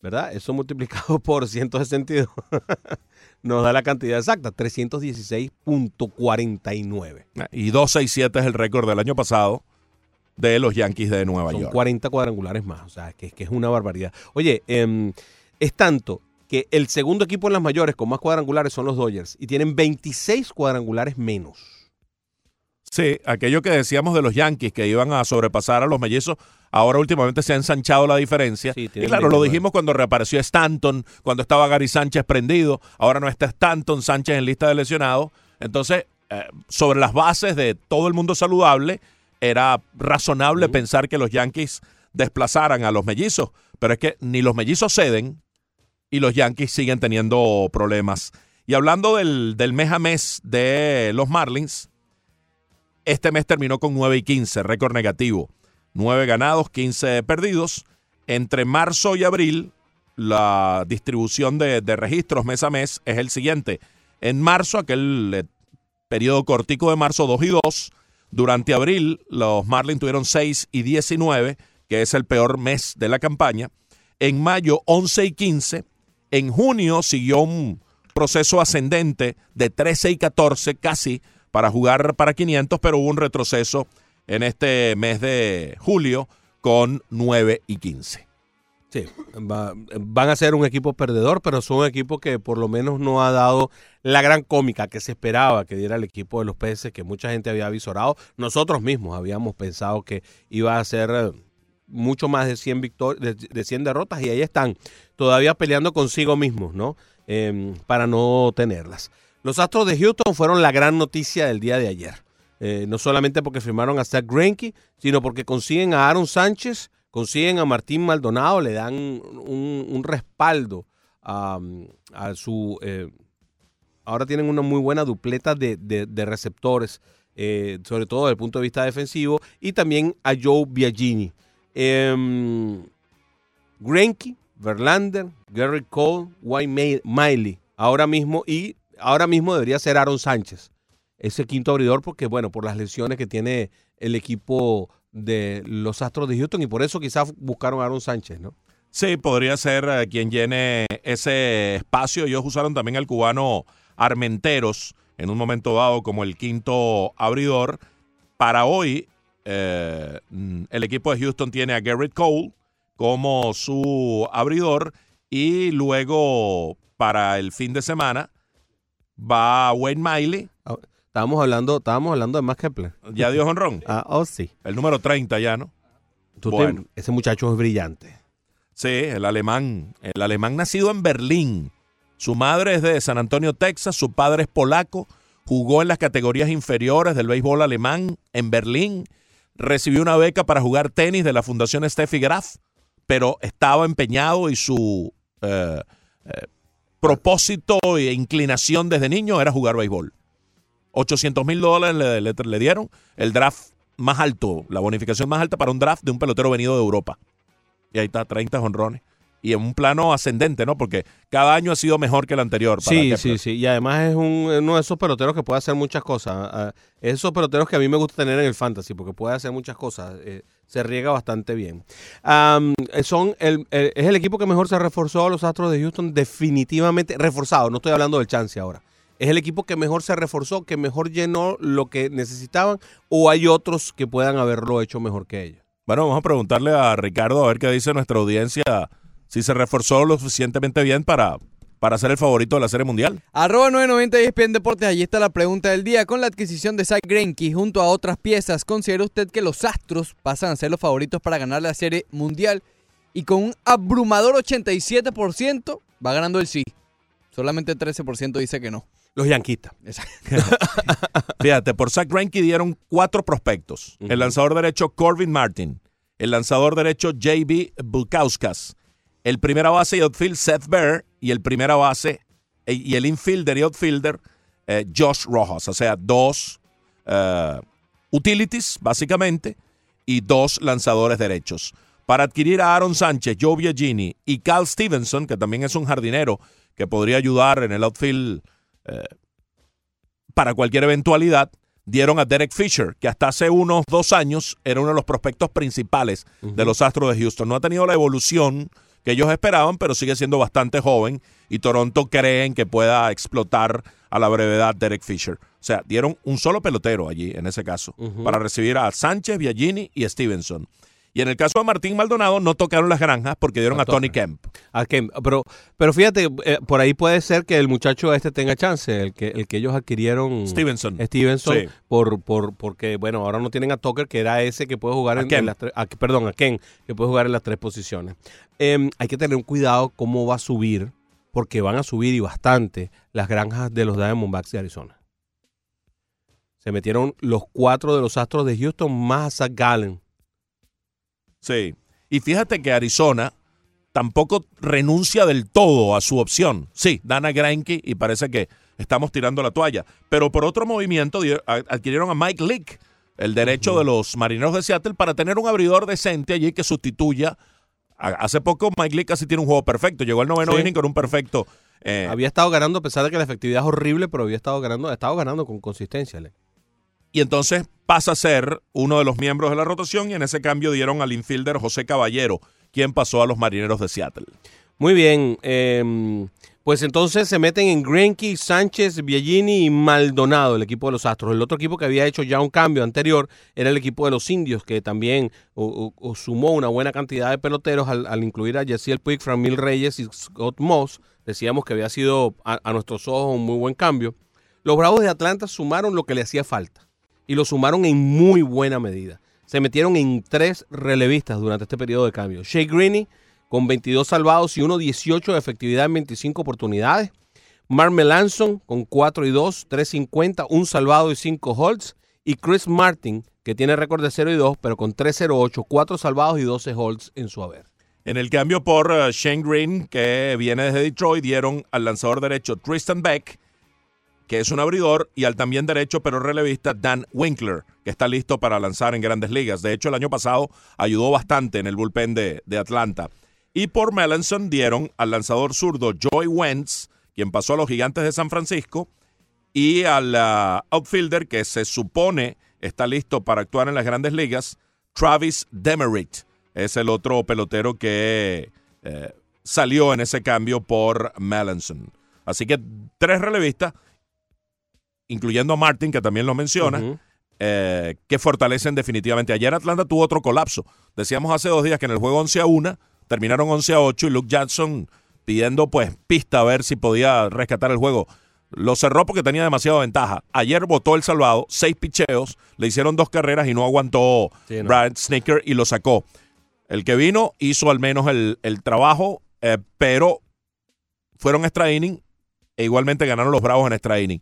¿verdad? Eso multiplicado por 162 nos da la cantidad exacta, 316.49. Y 267 es el récord del año pasado de los Yankees de Nueva Son York. 40 cuadrangulares más, o sea, que, que es una barbaridad. Oye, em, es tanto que el segundo equipo en las mayores con más cuadrangulares son los Dodgers y tienen 26 cuadrangulares menos. Sí, aquello que decíamos de los Yankees que iban a sobrepasar a los mellizos, ahora últimamente se ha ensanchado la diferencia. Sí, y claro, lo 29. dijimos cuando reapareció Stanton, cuando estaba Gary Sánchez prendido, ahora no está Stanton, Sánchez en lista de lesionados. Entonces, eh, sobre las bases de todo el mundo saludable, era razonable pensar que los Yankees desplazaran a los mellizos, pero es que ni los mellizos ceden y los Yankees siguen teniendo problemas. Y hablando del, del mes a mes de los Marlins, este mes terminó con 9 y 15, récord negativo. 9 ganados, 15 perdidos. Entre marzo y abril, la distribución de, de registros mes a mes es el siguiente. En marzo, aquel eh, periodo cortico de marzo, 2 y 2. Durante abril, los Marlins tuvieron 6 y 19, que es el peor mes de la campaña. En mayo, 11 y 15. En junio siguió un proceso ascendente de 13 y 14 casi para jugar para 500, pero hubo un retroceso en este mes de julio con 9 y 15. Sí, va- van a ser un equipo perdedor, pero son un equipo que por lo menos no ha dado la gran cómica que se esperaba que diera el equipo de los peces, que mucha gente había visorado. Nosotros mismos habíamos pensado que iba a ser eh, mucho más de 100, victor- de, de 100 derrotas y ahí están, todavía peleando consigo mismos, ¿no? Em, para no tenerlas. Los Astros de Houston fueron la gran noticia del día de ayer. Eh, no solamente porque firmaron a Zach Greinke, sino porque consiguen a Aaron Sánchez, consiguen a Martín Maldonado, le dan un, respaldo a, su... eh, ahora tienen una muy buena dupleta de, de- receptores, eh, sobre todo desde el punto de vista defensivo, y también a Joe Biagini. Em, Greinke, Verlander, Gary Cole, White Miley, ahora mismo, y ahora mismo debería ser Aaron Sánchez, ese quinto abridor, porque bueno, por las lesiones que tiene el equipo de los Astros de Houston, y por eso quizás buscaron a Aaron Sánchez, ¿no? Sí, podría ser eh, quien llene ese espacio. Ellos usaron también al cubano Armenteros en un momento dado como el quinto abridor. Para hoy, eh, el equipo de Houston tiene a Garrett Cole como su abridor y luego para el fin de semana va Wayne Miley, Estábamos hablando, estábamos hablando de más Kepler. ya dio honrón, Ah, oh, sí. el número 30 ya, ¿no? Tú te- Bueno. ese muchacho es brillante. Sí, el alemán, el alemán nacido en Berlín. Su madre es de San Antonio, Texas, su padre es polaco, jugó en las categorías inferiores del béisbol alemán en Berlín, recibió una beca para jugar tenis de la Fundación Steffi Graf, pero estaba empeñado y su eh, eh, propósito e inclinación desde niño era jugar béisbol. 800 mil dólares le, le- le dieron el draft más alto, la bonificación más alta para un draft de un pelotero venido de Europa. Y ahí está, 30 honrones. Y en un plano ascendente, ¿no? Porque cada año ha sido mejor que el anterior. para Sí, Kepler. sí, sí. Y además es un- uno de esos peloteros que puede hacer muchas cosas. Ah, esos peloteros que a mí me gusta tener en el fantasy, porque puede hacer muchas cosas. Eh, se riega bastante bien. Eh, son el, el- es el equipo que mejor se reforzó a los Astros de Houston, definitivamente reforzado. No estoy hablando del chance ahora. Es el equipo que mejor se reforzó, que mejor llenó lo que necesitaban, o hay otros que puedan haberlo hecho mejor que ellos. Bueno, vamos a preguntarle a Ricardo a ver qué dice nuestra audiencia, si se reforzó lo suficientemente bien para, para ser el favorito de la Serie Mundial. Arroba 990 ESPN Deportes, allí está la pregunta del día. Con la adquisición de Zach Greinke junto a otras piezas, ¿considera usted que los Astros pasan a ser los favoritos para ganar la Serie Mundial? Y con un abrumador 87% va ganando el sí. Solamente 13% dice que no. Los yanquistas. Fíjate, por Zach Greinke dieron cuatro prospectos. El lanzador derecho Corbin Martin, el lanzador derecho JB Bukauskas, el primera base y outfield Seth Bear y el primera base eh, y el infielder y outfielder eh, Josh Rojas. O sea, dos eh, utilities, básicamente, y dos lanzadores derechos. Para adquirir a Aaron Sánchez, Joe Biagini y Cal Stevenson, que también es un jardinero que podría ayudar en el outfield eh, para cualquier eventualidad, dieron a Derek Fisher, que hasta hace unos dos años era uno de los prospectos principales de los Astros de Houston. No ha tenido la evolución que ellos esperaban, pero sigue siendo bastante joven y Toronto creen que pueda explotar a la brevedad Derek Fisher. O sea, dieron un solo pelotero allí, en ese caso, para recibir a Sánchez, Biagini y Stevenson. Y en el caso de Martín Maldonado, no tocaron las granjas porque dieron No a Tony. Kemp. A Kemp. Pero, pero fíjate, eh, por ahí puede ser que el muchacho este tenga chance, el que, el que ellos adquirieron. Stevenson. Stevenson, Sí. por, por, porque, bueno, ahora no tienen a Tucker, que era ese que puede jugar en, en las tres, a- perdón, a Ken, que puede jugar en las tres posiciones. Em, hay que tener un cuidado cómo va a subir, porque van a subir y bastante las granjas de los Diamondbacks de Arizona. Se metieron los cuatro de los Astros de Houston más a Zach Gallen. Sí. Y fíjate que Arizona tampoco renuncia del todo a su opción. Sí, dan a Greinke y parece que estamos tirando la toalla. Pero por otro movimiento adquirieron a Mike Leake, el derecho de los marineros de Seattle, para tener un abridor decente allí que sustituya. Hace poco Mike Leake casi tiene un juego perfecto. Llegó al noveno Sí. inning con un perfecto. eh, Había estado ganando, a pesar de que la efectividad es horrible, pero había estado ganando, ha estado ganando con consistencia. Le. Y entonces pasa a ser uno de los miembros de la rotación y en ese cambio dieron al infielder José Caballero, quien pasó a los marineros de Seattle. Muy bien, em, pues entonces se meten en Greinke, Sánchez, Biagini y Maldonado, el equipo de los Astros. El otro equipo que había hecho ya un cambio anterior era el equipo de los Indios, que también sumó una buena cantidad de peloteros al, incluir a Yasiel Puig, Framil Reyes y Scott Moss. Decíamos que había sido a, a nuestros ojos un muy buen cambio. Los Bravos de Atlanta sumaron lo que le hacía falta y lo sumaron en muy buena medida. Se metieron en tres relevistas durante este periodo de cambio. Shea Greene con 22 salvados y 1.18 de efectividad en 25 oportunidades. Mark Melanson con 4 y 2, 3.50, un salvado y 5 holds. Y Chris Martin, que tiene récord de 0 y 2, pero con 3.08, 4 salvados y 12 holds en su haber. En el cambio por eh, Shane Green, que viene desde Detroit, dieron al lanzador derecho Tristan Beck, que es un abridor, y al también derecho pero relevista Dan Winkler, que está listo para lanzar en grandes ligas. De hecho, el año pasado ayudó bastante en el bullpen de, de Atlanta. Y por Melanson dieron al lanzador zurdo Joy Wentz, quien pasó a los gigantes de San Francisco, y al ah, outfielder que se supone está listo para actuar en las grandes ligas, Travis Demerit. Es el otro pelotero que eh, salió en ese cambio por Melanson. Así que tres relevistas, incluyendo a Martin, que también lo menciona, eh, que fortalecen definitivamente. Ayer Atlanta tuvo otro colapso. Decíamos hace dos días que en el juego 11 a 1 terminaron 11 a 8 y Luke Jackson pidiendo pues pista a ver si podía rescatar el juego. Lo cerró porque tenía demasiada ventaja. Ayer votó el salvado, seis picheos, le hicieron dos carreras y no aguantó Sí, no. Brad Snicker y lo sacó. El que vino hizo al menos el, el trabajo, eh, pero fueron extra inning e igualmente ganaron los Bravos en extra inning.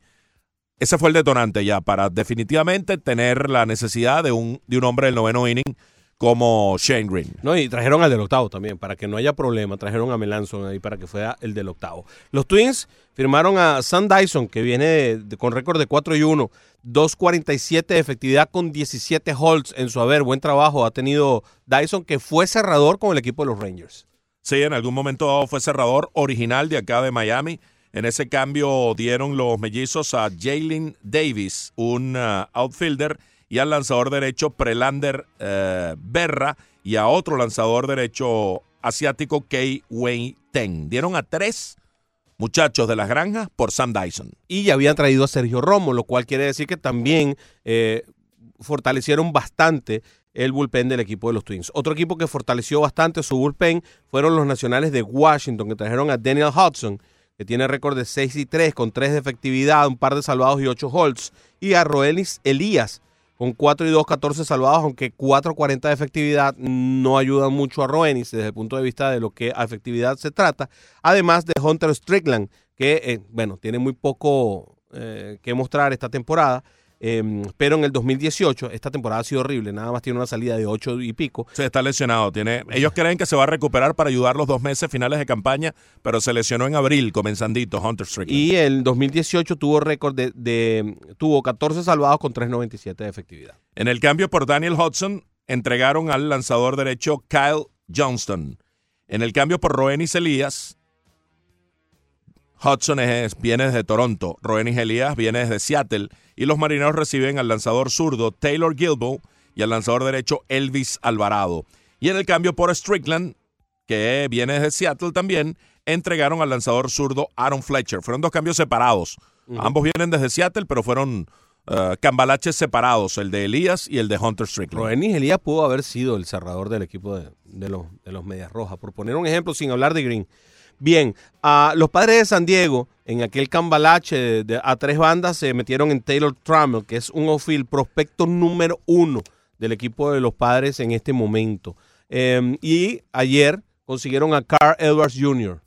Ese fue el detonante ya para definitivamente tener la necesidad de un, de un hombre del noveno inning como Shane Green. No, y trajeron al del octavo también, para que no haya problema. Trajeron a Melanson ahí para que fuera el del octavo. Los Twins firmaron a Sam Dyson, que viene de- de- con récord de 4 y 1, 2.47 de efectividad con 17 holds en su haber. Buen trabajo ha tenido Dyson, que fue cerrador con el equipo de los Rangers. Sí, en algún momento fue cerrador original de acá de Miami. En ese cambio dieron los mellizos a Jalen Davis, un uh, outfielder, y al lanzador derecho Prelander eh, Berra y a otro lanzador derecho asiático Kei Wei Ten. Dieron a tres muchachos de las granjas por Sam Dyson. y ya habían traído a Sergio Romo, lo cual quiere decir que también eh, fortalecieron bastante el bullpen del equipo de los Twins. Otro equipo que fortaleció bastante su bullpen fueron los nacionales de Washington, que trajeron a Daniel Hudson, que tiene récord de 6 y 3, con 3 de efectividad, un par de salvados y 8 holds, y a Roelis Elías, con 4 y 2, 14 salvados, aunque 4.40 de efectividad no ayudan mucho a Roenis desde el punto de vista de lo que a efectividad se trata. Además de Hunter Strickland, que, eh, bueno, tiene muy poco eh, que mostrar esta temporada, eh, pero en el 2018, esta temporada ha sido horrible, nada más tiene una salida de 8 y pico. Se está lesionado. Tiene, ellos creen que se va a recuperar para ayudar los dos meses finales de campaña, pero se lesionó en abril, comenzandito, Hunter Strickland. Y el 2018 tuvo récord de, de- tuvo 14 salvados con 3.97 de efectividad. En el cambio por Daniel Hudson, entregaron al lanzador derecho Kyle Johnston. En el cambio por Roenis Elías, Hudson es- viene desde Toronto, Roenis Elías viene desde Seattle y los marineros reciben al lanzador zurdo Taylor Gilbo y al lanzador derecho Elvis Alvarado. Y en el cambio por Strickland, que viene desde Seattle también, entregaron al lanzador zurdo Aaron Fletcher. Fueron dos cambios separados. Ambos vienen desde Seattle, pero fueron eh, cambalaches separados, el de Elías y el de Hunter Strickland. Roenis Elías pudo haber sido el cerrador del equipo de, de los, de los Medias Rojas, por poner un ejemplo sin hablar de Green. Bien, a los padres de San Diego, en aquel cambalache de- a tres bandas, se metieron en Taylor Trammell, que es un outfield prospecto número uno del equipo de los padres en este momento. Eh, y ayer consiguieron a Carl Edwards Jr.,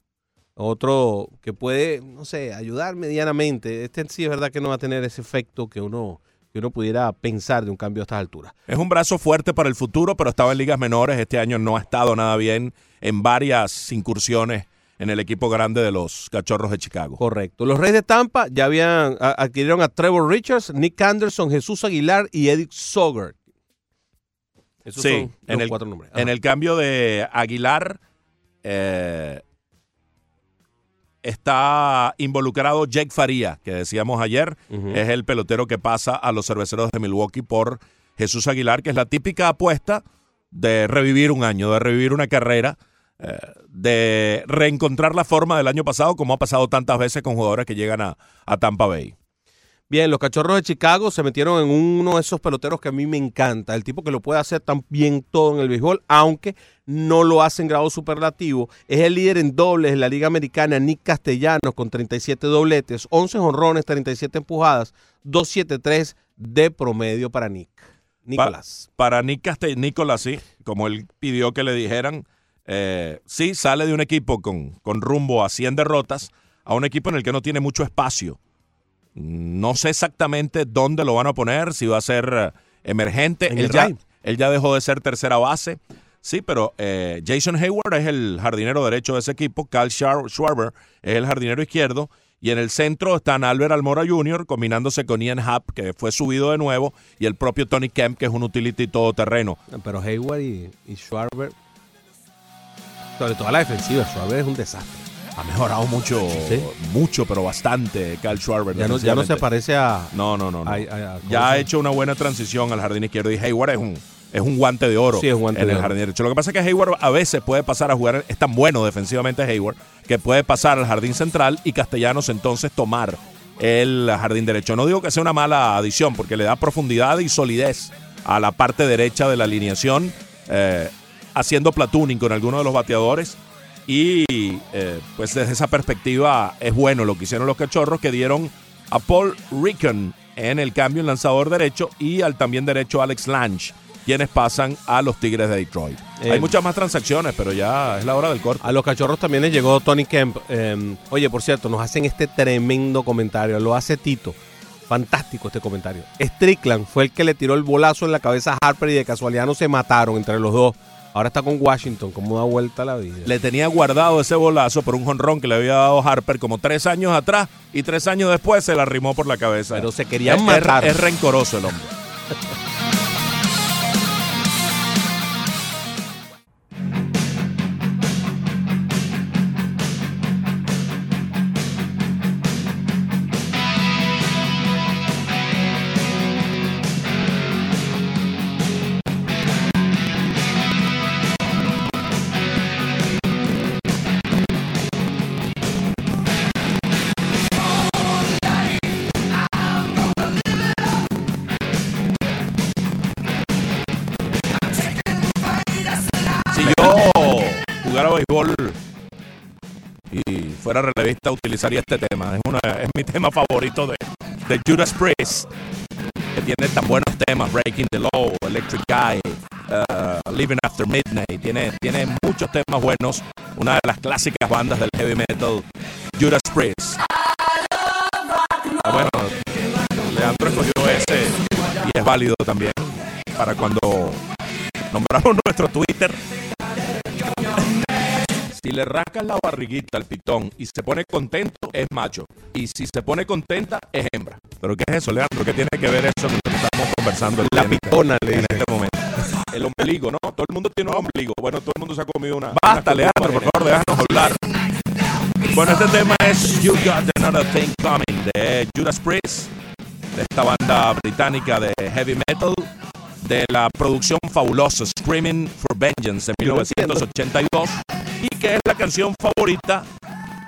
otro que puede, no sé, ayudar medianamente. Este sí es verdad que no va a tener ese efecto que uno, que uno pudiera pensar de un cambio a estas alturas. Es un brazo fuerte para el futuro, pero estaba en ligas menores. Este año no ha estado nada bien en varias incursiones en el equipo grande de los Cachorros de Chicago. Correcto. Los Reyes de Tampa ya habían a- adquirieron a Trevor Richards, Nick Anderson, Jesús Aguilar y Eric Soger. Esos Sí, son en los el, cuatro nombres. en el cambio de Aguilar eh, está involucrado Jake Faría, que decíamos ayer, es el pelotero que pasa a los cerveceros de Milwaukee por Jesús Aguilar, que es la típica apuesta de revivir un año, de revivir una carrera, eh, de reencontrar la forma del año pasado, como ha pasado tantas veces con jugadores que llegan a, a Tampa Bay. Bien, los Cachorros de Chicago se metieron en uno de esos peloteros que a mí me encanta, el tipo que lo puede hacer tan bien todo en el béisbol, aunque no lo hace en grado superlativo. Es el líder en dobles en la Liga Americana, Nick Castellanos, con 37 dobletes, 11 honrones, 37 empujadas, 2.73 de promedio para Nick. Nicolás. Para Nick Castell, Nicolás, sí, como él pidió que le dijeran, eh, sí, sale de un equipo con, con rumbo a 100 derrotas a un equipo en el que no tiene mucho espacio. No sé exactamente dónde lo van a poner, si va a ser eh, emergente. En Él ya, él ya dejó de ser tercera base. Sí, pero eh, Jason Hayward es el jardinero derecho de ese equipo. Schwar- Schwarber es el jardinero izquierdo. Y en el centro están Albert Almora Jr. combinándose con Ian Happ, que fue subido de nuevo, y el propio Tony Kemp, que es un utility todoterreno. Pero Hayward y, y Schwarber, sobre todo la defensiva, Schwarber es un desastre. Ha mejorado mucho, Sí. mucho, pero bastante Kyle Schwarber. Ya no, ya no se parece a... No, no, no. no. a- a- a- ¿cómo ya ha hecho una buena transición al jardín izquierdo y Hayward es un, es un guante de oro Sí, es guante en de el jardín derecho. Lo que pasa es que Hayward a veces puede pasar a jugar, es tan bueno defensivamente Hayward, que puede pasar al jardín central y Castellanos entonces tomar el jardín derecho. No digo que sea una mala adición porque le da profundidad y solidez a la parte derecha de la alineación, eh, haciendo platooning con algunos de los bateadores. Y eh, pues desde esa perspectiva es bueno lo que hicieron los cachorros que dieron a Paul Rickon en el cambio en lanzador derecho y al también derecho Alex Lange, quienes pasan a los Tigres de Detroit. Eh, Hay muchas más transacciones, pero ya es la hora del corte. A los cachorros también les llegó Tony Kemp. Eh, oye, por cierto, nos hacen este tremendo comentario. Lo hace Tito. Fantástico este comentario. Strickland fue el que le tiró el bolazo en la cabeza a Harper y de casualidad no se mataron entre los dos. Ahora está con Washington. ¿Cómo da vuelta la vida? Le tenía guardado ese bolazo por un jonrón que le había dado Harper como tres años atrás y tres años después se la arrimó por la cabeza. Pero se querían es, matar. Es, es rencoroso el hombre. utilizaría este tema. Es mi tema favorito de, de Judas Priest, que tiene tan buenos temas: Breaking the Law, Electric Guy, uh, Living After Midnight. Tiene, tiene muchos temas buenos. Una de las clásicas bandas del heavy metal, Judas Priest. Ah, bueno, Leandro escogió ese y es válido también para cuando nombramos nuestro Twitter. Si le rascas la barriguita al pitón y se pone contento, es macho. Y si se pone contenta, es hembra. ¿Pero qué es eso, Leandro? ¿Qué tiene que ver eso con lo que estamos conversando? La este- pitona, le en este momento. El ombligo, ¿no? Todo el mundo tiene un ombligo. Bueno, todo el mundo se ha comido una. Basta, Leandro, por favor, déjanos hablar. Bueno, este tema es You Got Another Thing Coming de Judas Priest, de esta banda británica de heavy metal, de la producción fabulosa Screaming for Vengeance de Yo lo entiendo. 1982, y que es la canción favorita,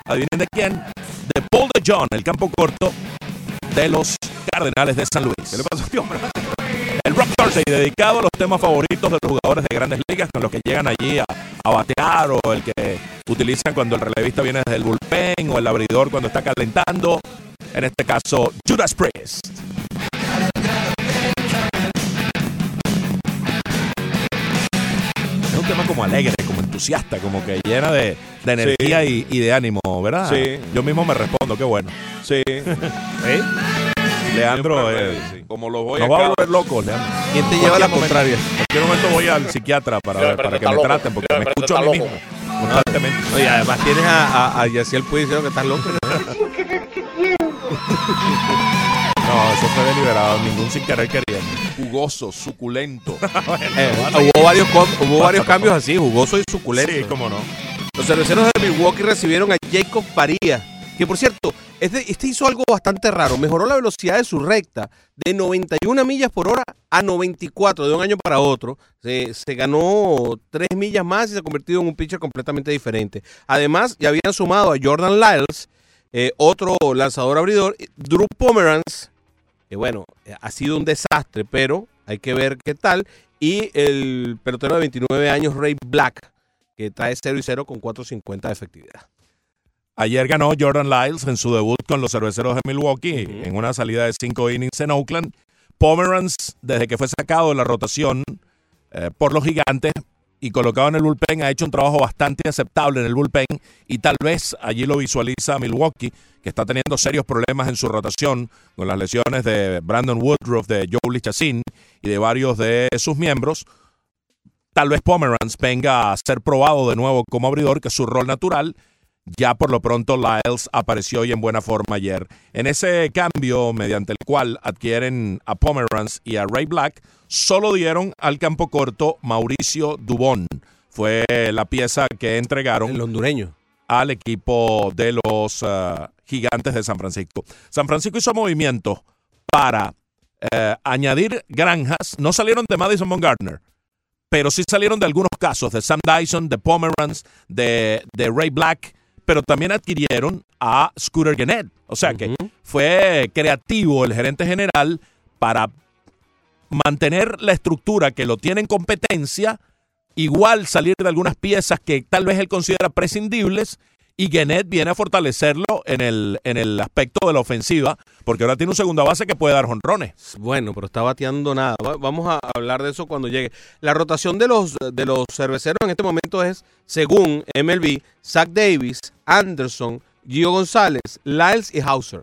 adivinen de quién, de Paul de John, el campo corto de los Cardenales de San Luis. ¿Qué le pasó a este hombre? El Rock Thursday dedicado a los temas favoritos de los jugadores de grandes ligas con los que llegan allí a, a batear o el que utilizan cuando el relevista viene desde el bullpen o el abridor cuando está calentando. En este caso, Judas Priest. Un tema como alegre, como entusiasta, como que llena de, de energía y, y de ánimo, ¿verdad? Sí. Yo mismo me respondo, qué bueno. Sí. Leandro, Siempre, eh, sí. Como lo voy nos va a volver loco, Leandro. ¿Quién te lleva la contraria? En cualquier momento voy al psiquiatra para, ver- para que me loco. traten, porque me escucho a mí loco. mismo constantemente. Oye, además tienes a, a, a Yaciel Puig diciendo que estás loco. No, eso fue deliberado, ningún sin querer queriendo. Jugoso, suculento. Eh, hubo, varios, com- hubo varios cambios así, jugoso y suculento. Sí, cómo no. Los cerveceros de Milwaukee recibieron a Jacob Faría, que por cierto, este, este hizo algo bastante raro. Mejoró la velocidad de su recta de 91 millas por hora a 94 de un año para otro. Se, se ganó 3 millas más y se ha convertido en un pitcher completamente diferente. Además, ya habían sumado a Jordan Lyles, eh, otro lanzador abridor, Drew Pomeranz, que bueno, eh, ha sido un desastre, pero hay que ver qué tal. Y el pelotero de 29 años, Ray Black, que trae 0 y 0 con 4.50 de efectividad. Ayer ganó Jordan Lyles en su debut con los cerveceros de Milwaukee en una salida de cinco innings en Oakland. Pomeranz, desde que fue sacado de la rotación eh, por los gigantes y colocado en el bullpen, ha hecho un trabajo bastante aceptable en el bullpen y tal vez allí lo visualiza Milwaukee, que está teniendo serios problemas en su rotación con las lesiones de Brandon Woodruff, de Joe Chassin y de varios de sus miembros. Tal vez Pomeranz venga a ser probado de nuevo como abridor, que es su rol natural. Ya por lo pronto Lyles apareció y en buena forma ayer. En ese cambio mediante el cual adquieren a Pomeranz y a Ray Black, solo dieron al campo corto Mauricio Dubón. Fue la pieza que entregaron El hondureño. al equipo de los ah, gigantes de San Francisco. San Francisco hizo movimientos para eh, añadir granjas. No salieron de Madison Bumgarner, pero sí salieron de algunos casos, de Sam Dyson, de Pomeranz, de, de Ray Black, pero también adquirieron a Scooter Gennett. O sea que fue creativo el gerente general para mantener la estructura que lo tiene en competencia, igual salir de algunas piezas que tal vez él considera prescindibles y Gennett viene a fortalecerlo en el, en el aspecto de la ofensiva, porque ahora tiene un segunda base que puede dar jonrones. Bueno, pero está bateando nada. Va- Vamos a hablar de eso cuando llegue. La rotación de los, de los cerveceros en este momento es, según MLB, Zach Davis, Anderson, Gio González, Lyles y Hauser.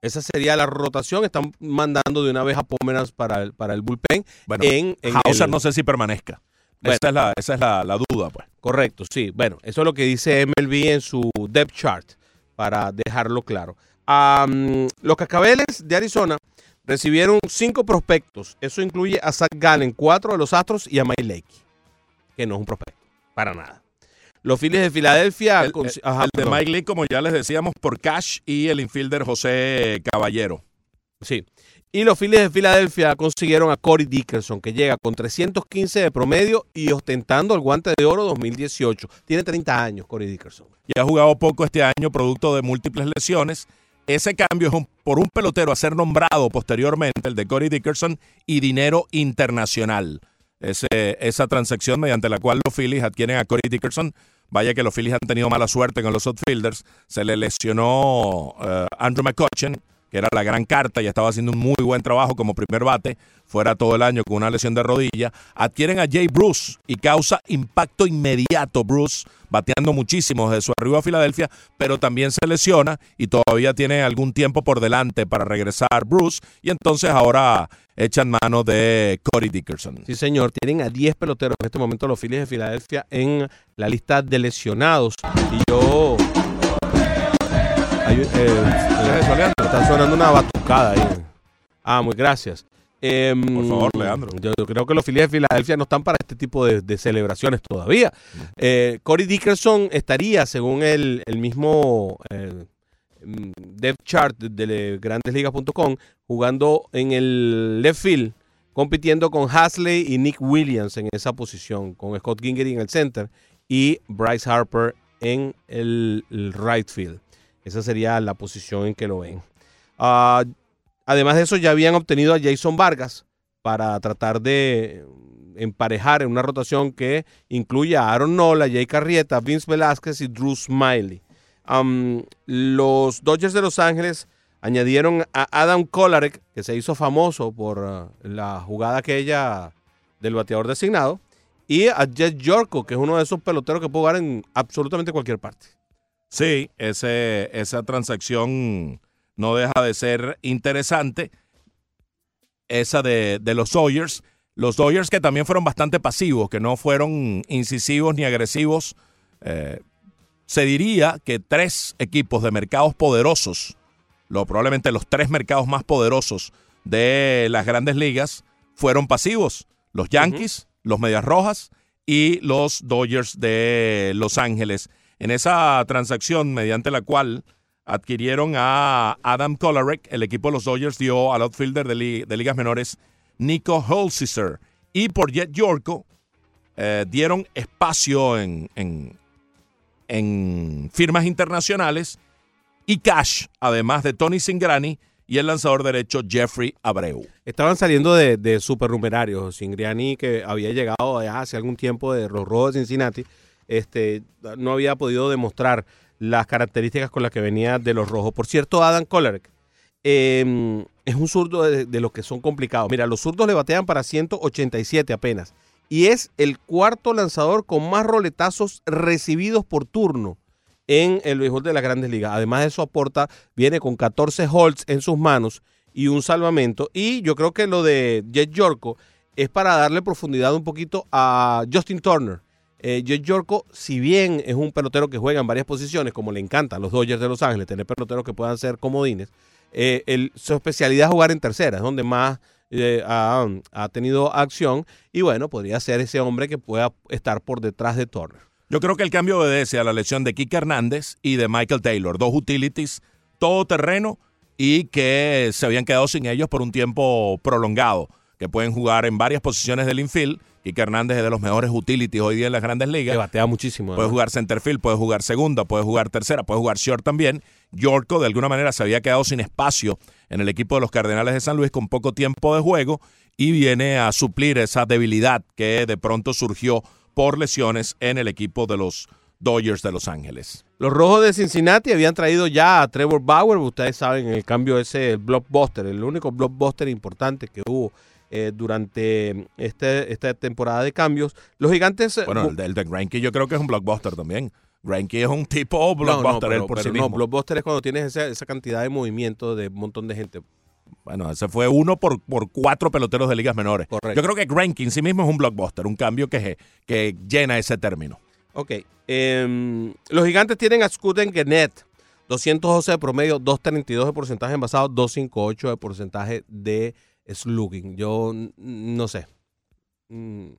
Esa sería la rotación. Están mandando de una vez a Pomeranz para el, para el bullpen. Bueno, en, en Hauser el- no sé si permanezca. Bueno. esa es, la, esa es la, la duda, pues. Correcto, sí. Bueno, eso es lo que dice MLB en su depth chart, para dejarlo claro. Los cascabeles de Arizona recibieron cinco prospectos. Eso incluye a Zach Gallen, cuatro de los Astros y a Mike Lake, que no es un prospecto, para nada. Los Phillies de Filadelfia... El, cons- el- ajá, el de. Mike Lee, como ya les decíamos, por cash y el infielder José Caballero. Sí. Y los Phillies de Filadelfia consiguieron a Corey Dickerson, que llega con 315 de promedio y ostentando el guante de oro 2018. Tiene 30 años, Corey Dickerson. Y ha jugado poco este año, producto de múltiples lesiones. Ese cambio es por un pelotero a ser nombrado posteriormente, el de Corey Dickerson, y dinero internacional. Esa transacción mediante la cual los Phillies adquieren a Corey Dickerson. Vaya que los Phillies han tenido mala suerte con los outfielders. Se le lesionó eh, Andrew McCutcheon, era la gran carta y estaba haciendo un muy buen trabajo como primer bate, fuera todo el año con una lesión de rodilla. Adquieren a Jay Bruce y causa impacto inmediato Bruce, bateando muchísimo desde su arribo a Filadelfia, pero también se lesiona y todavía tiene algún tiempo por delante para regresar Bruce y entonces ahora echan mano de Corey Dickerson. Sí, señor. Tienen a 10 peloteros en este momento los Phillies de Filadelfia en la lista de lesionados. Y yo... Hay- eh, eh, eso? Está sonando una batucada ahí. Ah, muy gracias. Em, Por favor, Leandro. Yo, yo creo que los Phillies de Filadelfia no están para este tipo de, de celebraciones todavía. Eh, Corey Dickerson estaría, según el, el mismo eh, mm, depth chart de, de grandesligas.com, jugando en el left field, compitiendo con Hasley y Nick Williams en esa posición, con Scott Gingery en el center y Bryce Harper en el, el right field. Esa sería la posición en que lo ven. Ah, además de eso, ya habían obtenido a Jason Vargas para tratar de emparejar en una rotación que incluye a Aaron Nola, Jay Carrieta, Vince Velázquez y Drew Smiley. Los Dodgers de Los Ángeles añadieron a Adam Kolarek, que se hizo famoso por ah, la jugada aquella del bateador designado, y a Jet Yorko, que es uno de esos peloteros que puede jugar en absolutamente cualquier parte. Sí, ese, esa transacción no deja de ser interesante. Esa de, de los Dodgers. Los Dodgers que también fueron bastante pasivos, que no fueron incisivos ni agresivos. Eh, se diría que tres equipos de mercados poderosos, lo, probablemente los tres mercados más poderosos de las grandes ligas, fueron pasivos. Los Yankees, los Medias Rojas y los Dodgers de Los Ángeles. En esa transacción mediante la cual adquirieron a Adam Kolarek, el equipo de los Dodgers dio al outfielder de, li- de ligas menores Nico Holsizer. Y por Jet Yorko eh, dieron espacio en, firmas internacionales y cash, además de Tony Singrani y el lanzador derecho Jeffrey Abreu. Estaban saliendo de, de supernumerarios. Singriani, que había llegado hace algún tiempo de los Rojos de Cincinnati, este, no había podido demostrar las características con las que venía de los Rojos. Por cierto, Adam Kolarek eh, es un zurdo de, de los que son complicados. Mira, los zurdos le batean para 187 apenas. Y es el cuarto lanzador con más roletazos recibidos por turno en el béisbol de las grandes ligas. Además de eso aporta, viene con 14 holds en sus manos y un salvamento. Y yo creo que lo de Jet Yorko es para darle profundidad un poquito a Justin Turner. Eh, Yorko, si bien es un pelotero que juega en varias posiciones, como le encanta a los Dodgers de Los Ángeles, tener peloteros que puedan ser comodines, eh, su especialidad es jugar en tercera, es donde más eh, ha, tenido acción. Y bueno, podría ser ese hombre que pueda estar por detrás de Turner. Yo creo que el cambio obedece a la lesión de Kike Hernández y de Michael Taylor, dos utilities todoterreno y que se habían quedado sin ellos por un tiempo prolongado. Que pueden jugar en varias posiciones del infield. Quique Hernández es de los mejores utilities hoy día en las grandes Que ligas. batea muchísimo. Puede jugar centerfield, puede jugar segunda, puede jugar tercera, puede jugar short también. Yorko de alguna manera se había quedado sin espacio en el equipo de los Cardenales de San Luis con poco tiempo de juego y viene a suplir esa debilidad que de pronto surgió por lesiones en el equipo de los Dodgers de Los Ángeles. Los rojos de Cincinnati habían traído ya a Trevor Bauer, ustedes saben, el cambio ese, el blockbuster, el único blockbuster importante que hubo eh, durante este, esta temporada de cambios. Los gigantes... eh, Bueno, bu- el de, el de Greinke yo creo que es un blockbuster también. Greinke es un tipo no, blockbuster no, pero- él por pero sí no, mismo. blockbuster es cuando tienes esa, esa cantidad de movimiento de un montón de gente. Bueno, ese fue uno por, por cuatro peloteros de ligas menores. Correcto. Yo creo que Greinke en sí mismo es un blockbuster, un cambio que, que llena ese término. Ok. em, los gigantes tienen a Scuden Gennett. 212 de promedio, 232 de porcentaje envasado, 258 de porcentaje de slugging. Yo no sé. Mm,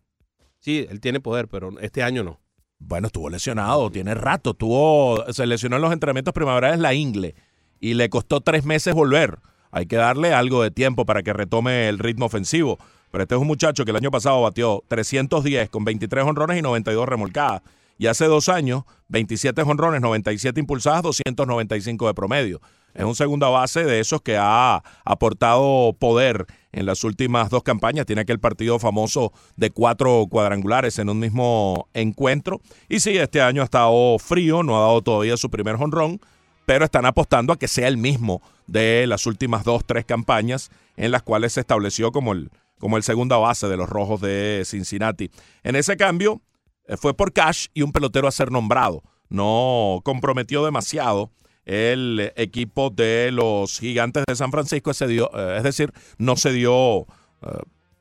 sí, él tiene poder, pero este año no. Bueno, estuvo lesionado, tiene rato. Tuvo, se lesionó en los entrenamientos primaverales la ingle y le costó tres meses volver. Hay que darle algo de tiempo para que retome el ritmo ofensivo. Pero este es un muchacho que el año pasado batió 310 con 23 honrones y 92 remolcadas. Y hace dos años, 27 honrones, 97 impulsadas, 295 de promedio. Es un segunda base de esos que ha aportado poder en las últimas dos campañas. Tiene aquel partido famoso de cuatro cuadrangulares en un mismo encuentro. Y sí, este año ha estado frío, no ha dado todavía su primer honrón, pero están apostando a que sea el mismo de las últimas dos, tres campañas en las cuales se estableció como el, como el segunda base de los Rojos de Cincinnati. En ese cambio eh, fue por cash y un pelotero a ser nombrado. No comprometió demasiado el equipo de los gigantes de San Francisco, se dio, eh, es decir, no se dio eh,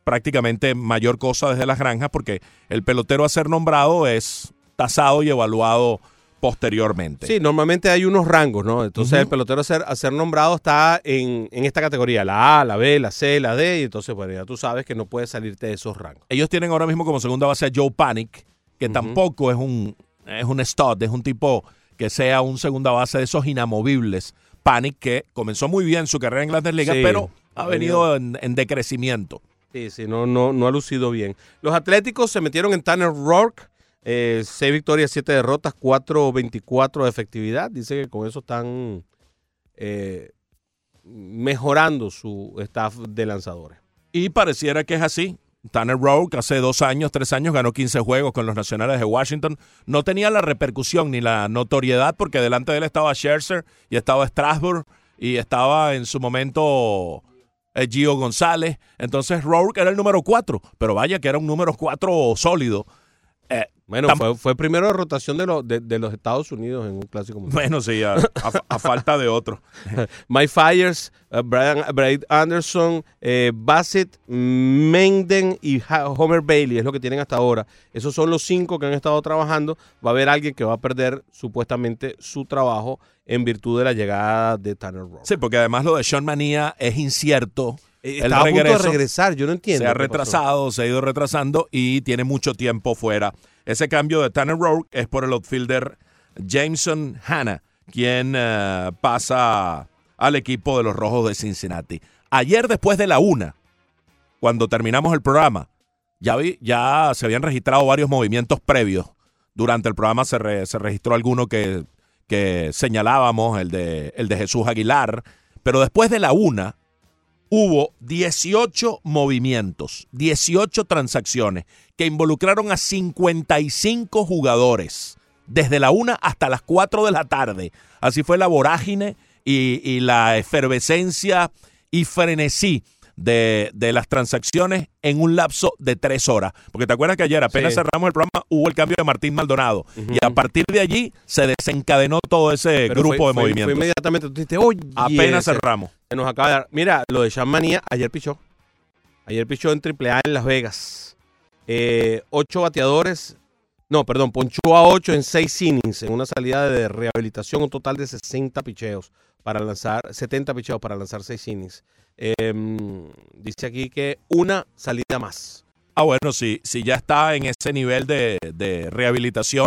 prácticamente mayor cosa desde las granjas porque el pelotero a ser nombrado es tasado y evaluado posteriormente. Sí, normalmente hay unos rangos, ¿no? Entonces el pelotero a ser, a ser nombrado está en, en esta categoría, la A, la B, la C, la D, y entonces, bueno, ya tú sabes que no puedes salirte de esos rangos. Ellos tienen ahora mismo como segunda base a Joe Panic, que tampoco es un, es un stud, es un tipo que sea un segunda base de esos inamovibles. Panic que comenzó muy bien su carrera en Grandes Ligas, Sí, pero ha venido en, en decrecimiento. Sí, sí, no, no, no ha lucido bien. Los Atléticos se metieron en Tanner Rourke, eh, 6 victorias, 7 derrotas, 4.24 de efectividad. Dice que con eso están eh, mejorando su staff de lanzadores. Y pareciera que es así. Tanner Rowe, hace dos años, tres años, ganó 15 juegos con los Nacionales de Washington. No tenía la repercusión ni la notoriedad porque delante de él estaba Scherzer y estaba Strasburg y estaba en su momento eh, Gio González. Entonces Rourke era el número cuatro, pero vaya que era un número cuatro sólido. Eh, Bueno, fue, fue primero de rotación de, los de, de los Estados Unidos en un clásico mundial. bueno, sí, a, a- a falta de otro. Mike Fires, eh, Brian, Brad Anderson, eh, Bassett, Menden y Homer Bailey es lo que tienen hasta ahora. Esos son los cinco que han estado trabajando. Va a haber alguien que va a perder supuestamente su trabajo en virtud de la llegada de Tanner Rowe. Sí, porque además lo de Sean Manía es incierto. Eh, El Estaba a punto de regreso regresar, yo no entiendo. se ha pasó. retrasado, se ha ido retrasando y tiene mucho tiempo fuera. Ese cambio de Tanner Rourke es por el outfielder Jameson Hanna, quien eh, pasa al equipo de los Rojos de Cincinnati. Ayer después de la una, cuando terminamos el programa, ya, vi, ya se habían registrado varios movimientos previos. Durante el programa se, re- se registró alguno que, que señalábamos, el de, el de Jesús Aguilar, pero después de la una, hubo 18 movimientos, 18 transacciones que involucraron a 55 jugadores desde la 1 hasta las 4 de la tarde. Así fue la vorágine y, y la efervescencia y frenesí de, de las transacciones en un lapso de tres horas. Porque te acuerdas que ayer apenas Sí. cerramos el programa, hubo el cambio de Martín Maldonado. Y a partir de allí se desencadenó todo ese Pero grupo fue- de fue- movimientos. Fue inmediatamente, tú dijiste, oye, apenas cerramos. se nos acaba de dar. Mira, lo de Sean Manía, ayer pichó. Ayer pichó en AAA en Las Vegas. Eh, ocho bateadores. No, perdón, ponchó a ocho en seis innings en una salida de rehabilitación, un total de 60 picheos para lanzar, 70 picheos para lanzar seis innings. Em, dice aquí que una salida más. Ah, bueno, si, si ya está en ese nivel de, de rehabilitación,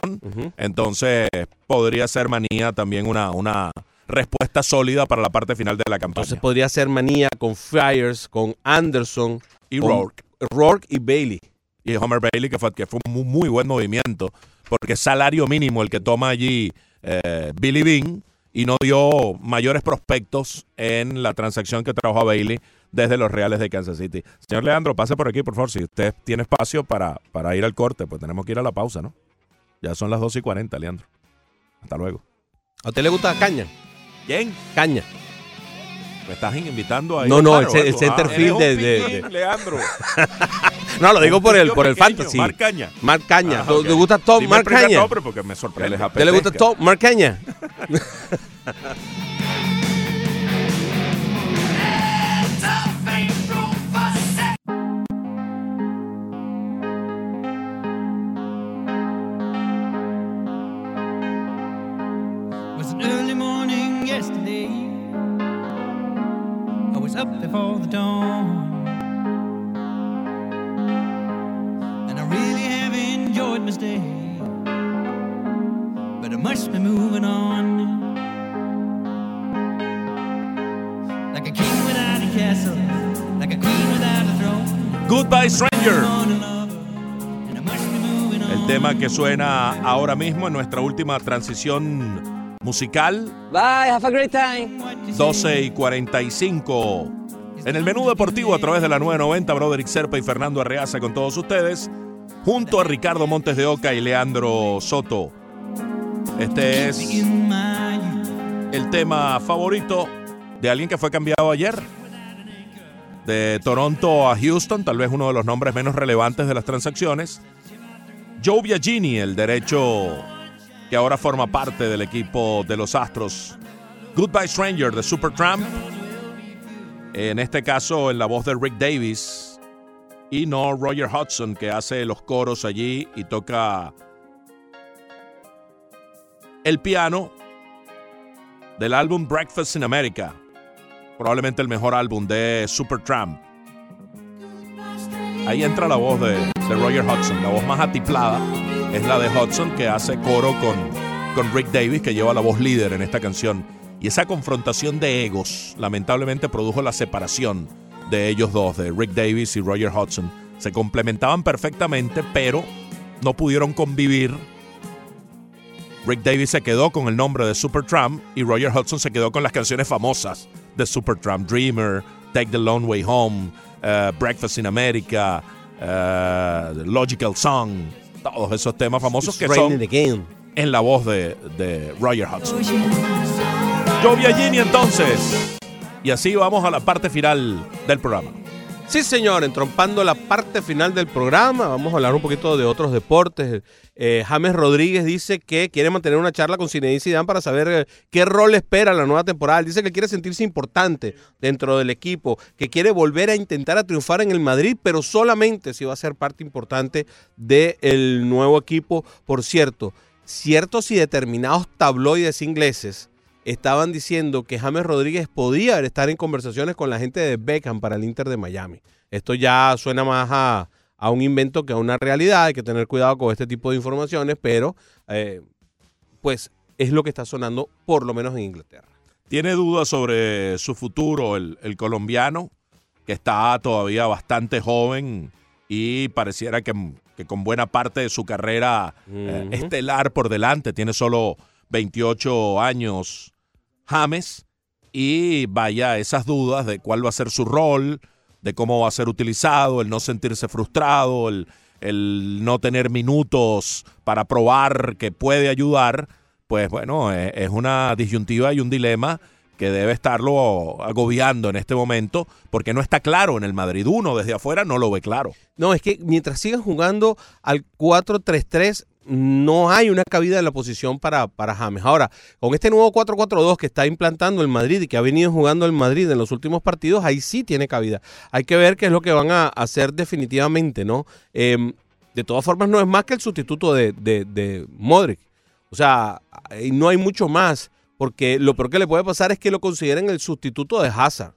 entonces podría ser manía también una, una respuesta sólida para la parte final de la campaña. Entonces podría ser Manía con Flyers, con Anderson, y con Rourke. Rourke y Bailey. Y Homer Bailey, que fue, que fue un muy, muy buen movimiento, porque es salario mínimo el que toma allí eh, Billy Bean y no dio mayores prospectos en la transacción que trajo a Bailey desde los Reales de Kansas City. Señor Leandro, pase por aquí, por favor. Si usted tiene espacio para, para ir al corte, pues tenemos que ir a la pausa, ¿no? Ya son las 2 y 40, Leandro. Hasta luego. ¿A usted le gusta Caña? ¿Quién? Caña. ¿Me estás invitando a ir No, no, el el center Ah, de- Leandro. No, lo digo por el, por el fantasy. Marc Caña. Marc Caña. Ah, ok. ¿Le gusta Tom? Dime Marc Caña. nombre porque me sorprende. ¿A usted le gusta Tom? Marc Caña. up before the dawn. Really have enjoyed my stay. But I must be moving on. Like a king without a castle, like a queen without a throne. Goodbye Stranger. El tema que suena ahora mismo en nuestra última transición musical, Bye, have a great time. 12 y 45. En el menú deportivo a través de la 990, Broderick Serpa y Fernando Arreaza con todos ustedes, junto a Ricardo Montes de Oca y Leandro Soto. Este es el tema favorito de alguien que fue cambiado ayer. De Toronto a Houston, tal vez uno de los nombres menos relevantes de las transacciones. Joe Biagini, el derecho que ahora forma parte del equipo de los Astros. Goodbye Stranger de Supertramp. En este caso, en la voz de Rick Davis. Y no Roger Hudson, que hace los coros allí y toca el piano del álbum Breakfast in America. Probablemente el mejor álbum de Supertramp. Ahí entra la voz de, Roger Hudson. La voz más atiplada es la de Hudson que hace coro con, con Rick Davis que lleva la voz líder en esta canción. Y esa confrontación de egos lamentablemente produjo la separación de ellos dos, de Rick Davis y Roger Hudson. Se complementaban perfectamente, pero no pudieron convivir Rick Davis se quedó con el nombre de Supertramp y Roger Hudson se quedó con las canciones famosas de Supertramp, Dreamer, Take the Long Way Home, eh, Breakfast in America, eh, Logical Song, todos esos temas famosos que son en la voz de, de Roger Hudson. Joe Biagini entonces. Y así vamos a la parte final del programa. Sí, señor, entrompando la parte final del programa, vamos a hablar un poquito de otros deportes. Eh, James Rodríguez dice que quiere mantener una charla con Zinedine Zidane para saber eh, qué rol espera la nueva temporada. Dice que quiere sentirse importante dentro del equipo, que quiere volver a intentar a triunfar en el Madrid, pero solamente si va a ser parte importante del nuevo equipo. Por cierto, ciertos y determinados tabloides ingleses estaban diciendo que James Rodríguez podía estar en conversaciones con la gente de Beckham para el Inter de Miami. Esto ya suena más a, a un invento que a una realidad. Hay que tener cuidado con este tipo de informaciones, pero eh, pues es lo que está sonando por lo menos en Inglaterra. ¿Tiene dudas sobre su futuro el, el colombiano, que está todavía bastante joven y pareciera que, que con buena parte de su carrera eh, estelar por delante? Tiene solo 28 años James y vaya esas dudas de cuál va a ser su rol, de cómo va a ser utilizado, el no sentirse frustrado, el, el no tener minutos para probar que puede ayudar, pues bueno, eh, es una disyuntiva y un dilema que debe estarlo agobiando en este momento, porque no está claro en el Madrid. Uno desde afuera no lo ve claro. No, es que mientras sigan jugando al 4-3-3, no hay una cabida en la posición para, para James. Ahora, con este nuevo 4-4-2 que está implantando el Madrid y que ha venido jugando el Madrid en los últimos partidos, ahí sí tiene cabida. Hay que ver qué es lo que van a hacer definitivamente, ¿no? Eh, de todas formas, no es más que el sustituto de, de, de Modric. O sea, no hay mucho más, porque lo peor que le puede pasar es que lo consideren el sustituto de Hazard.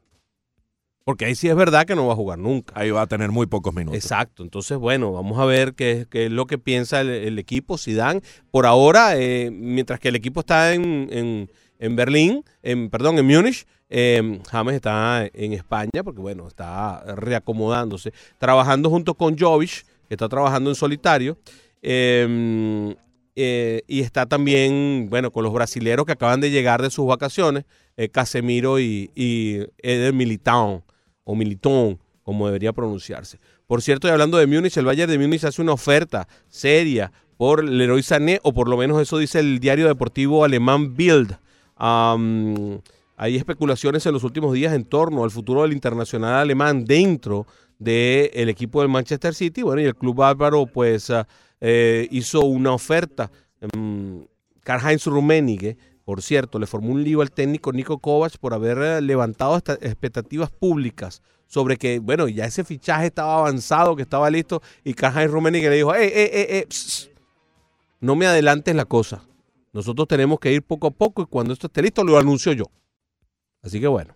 Porque ahí sí es verdad que no va a jugar nunca. Ahí va a tener muy pocos minutos. Exacto, entonces bueno, vamos a ver qué, qué es lo que piensa el, el equipo Zidane. Por ahora, eh, mientras que el equipo está en, en- en Berlín, en, perdón, en Múnich. Eh, James está en España porque, bueno, está reacomodándose, trabajando junto con Jovic, que está trabajando en solitario. Eh, eh, y está también, bueno, con los brasileros que acaban de llegar de sus vacaciones, eh, Casemiro y, y Eder o Militón, como debería pronunciarse. Por cierto, y hablando de Múnich, el Bayern de Múnich hace una oferta seria por Leroy Sané, o por lo menos eso dice el diario deportivo alemán Bild. Hay especulaciones en los últimos días en torno al futuro del internacional alemán dentro del equipo del Manchester City. Bueno, y el club bárbaro pues eh, hizo una oferta. Mm, Karl-Heinz Rummenigge, por cierto, le formó un lío al técnico Nico Kovac por haber eh, levantado expectativas públicas sobre que, bueno, ya ese fichaje estaba avanzado, que estaba listo, y Karl-Heinz Rummenigge le dijo, eh, eh, eh, no me adelantes la cosa. Nosotros tenemos que ir poco a poco y cuando esto esté listo lo anuncio yo. Así que bueno.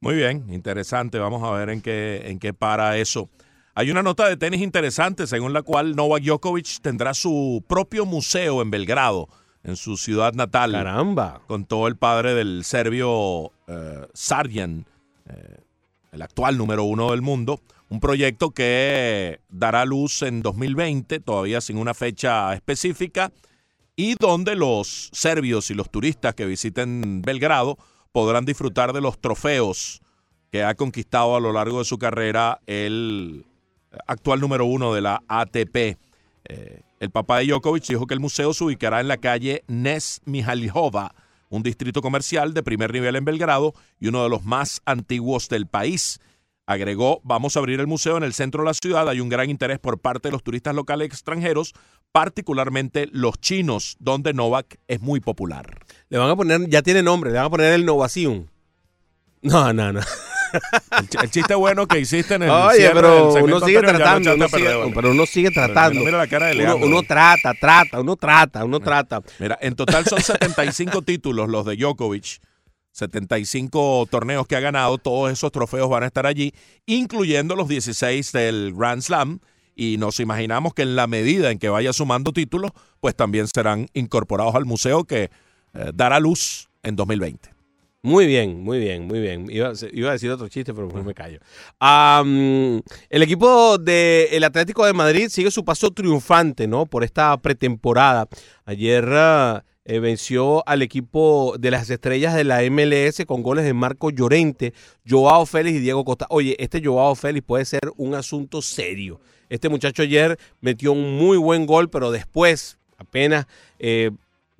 Muy bien, interesante. Vamos a ver en qué para eso. Hay una nota de tenis interesante según la cual Novak Djokovic tendrá su propio museo en Belgrado, en su ciudad natal. Caramba. Contó el padre del serbio eh, Sarjan, eh, el actual número uno del mundo. Un proyecto que dará luz en 2020, todavía sin una fecha específica, y donde los serbios y los turistas que visiten Belgrado podrán disfrutar de los trofeos que ha conquistado a lo largo de su carrera el actual número uno de la ATP. Eh, el papá de Djokovic dijo que el museo se ubicará en la calle Nes Mihalijova, un distrito comercial de primer nivel en Belgrado y uno de los más antiguos del país. Agregó, vamos a abrir el museo en el centro de la ciudad. Hay un gran interés por parte de los turistas locales extranjeros, particularmente los chinos, donde Novak es muy popular. Le van a poner, ya tiene nombre, le van a poner el Novacium. No, no, no. El, ch- el chiste bueno que hiciste en el Oye, pero uno sigue tratando, uno perder, sigue- pero uno sigue tratando. Mira, la cara de Uno, Leandro. uno trata, trata, uno trata, uno trata. Mira, en total son 75 títulos los de Djokovic. 75 torneos que ha ganado, todos esos trofeos van a estar allí, incluyendo los 16 del Grand Slam. Y nos imaginamos que en la medida en que vaya sumando títulos, pues también serán incorporados al museo que eh, dará luz en 2020. Muy bien, muy bien, muy bien. Iba, a- decir otro chiste, pero me callo. El equipo del Atlético de Madrid sigue su paso triunfante, ¿no? Por esta pretemporada. Ayer ah, eh, venció al equipo de las estrellas de la MLS con goles de Marco Llorente, Joao Félix y Diego Costa. Oye, este Joao Félix puede ser un asunto serio. Este muchacho ayer metió un muy buen gol, pero después, apenas eh,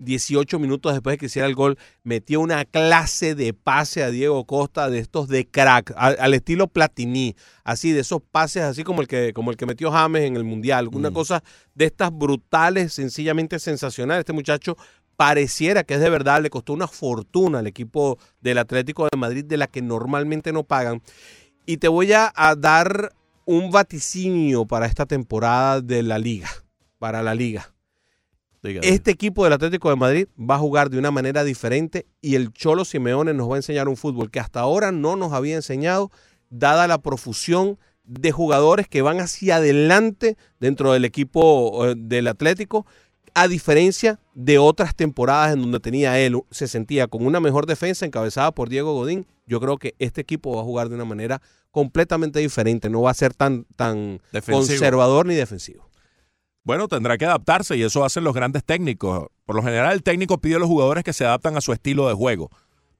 18 minutos después de que hiciera el gol, metió una clase de pase a Diego Costa de estos de crack, al, al estilo Platini, así de esos pases así como el que como el que metió James en el Mundial, una cosa de estas brutales, sencillamente sensacional. Este muchacho pareciera que es de verdad, le costó una fortuna al equipo del Atlético de Madrid de la que normalmente no pagan. Y te voy a, a dar un vaticinio para esta temporada de la liga, para la liga. Este equipo del Atlético de Madrid va a jugar de una manera diferente y el Cholo Simeone nos va a enseñar un fútbol que hasta ahora no nos había enseñado, dada la profusión de jugadores que van hacia adelante dentro del equipo eh, del Atlético, a diferencia de otras temporadas en donde tenía él, se sentía con una mejor defensa encabezada por Diego Godín. Yo creo que este equipo va a jugar de una manera completamente diferente, no va a ser tan, tan Defensivo. conservador ni defensivo. Bueno, tendrá que adaptarse y eso hacen los grandes técnicos. Por lo general, el técnico pide a los jugadores que se adaptan a su estilo de juego.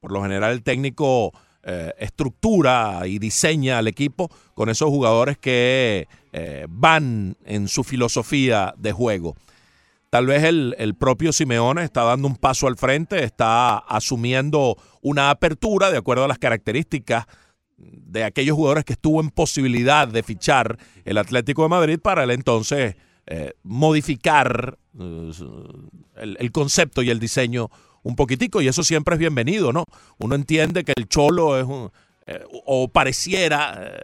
Por lo general, el técnico eh, estructura y diseña al equipo con esos jugadores que eh, van en su filosofía de juego. Tal vez el, el propio Simeone está dando un paso al frente, está asumiendo una apertura de acuerdo a las características de aquellos jugadores que estuvo en posibilidad de fichar el Atlético de Madrid para el entonces eh, modificar eh, el, el concepto y el diseño un poquitico y eso siempre es bienvenido, ¿no? Uno entiende que el cholo es un, eh, o pareciera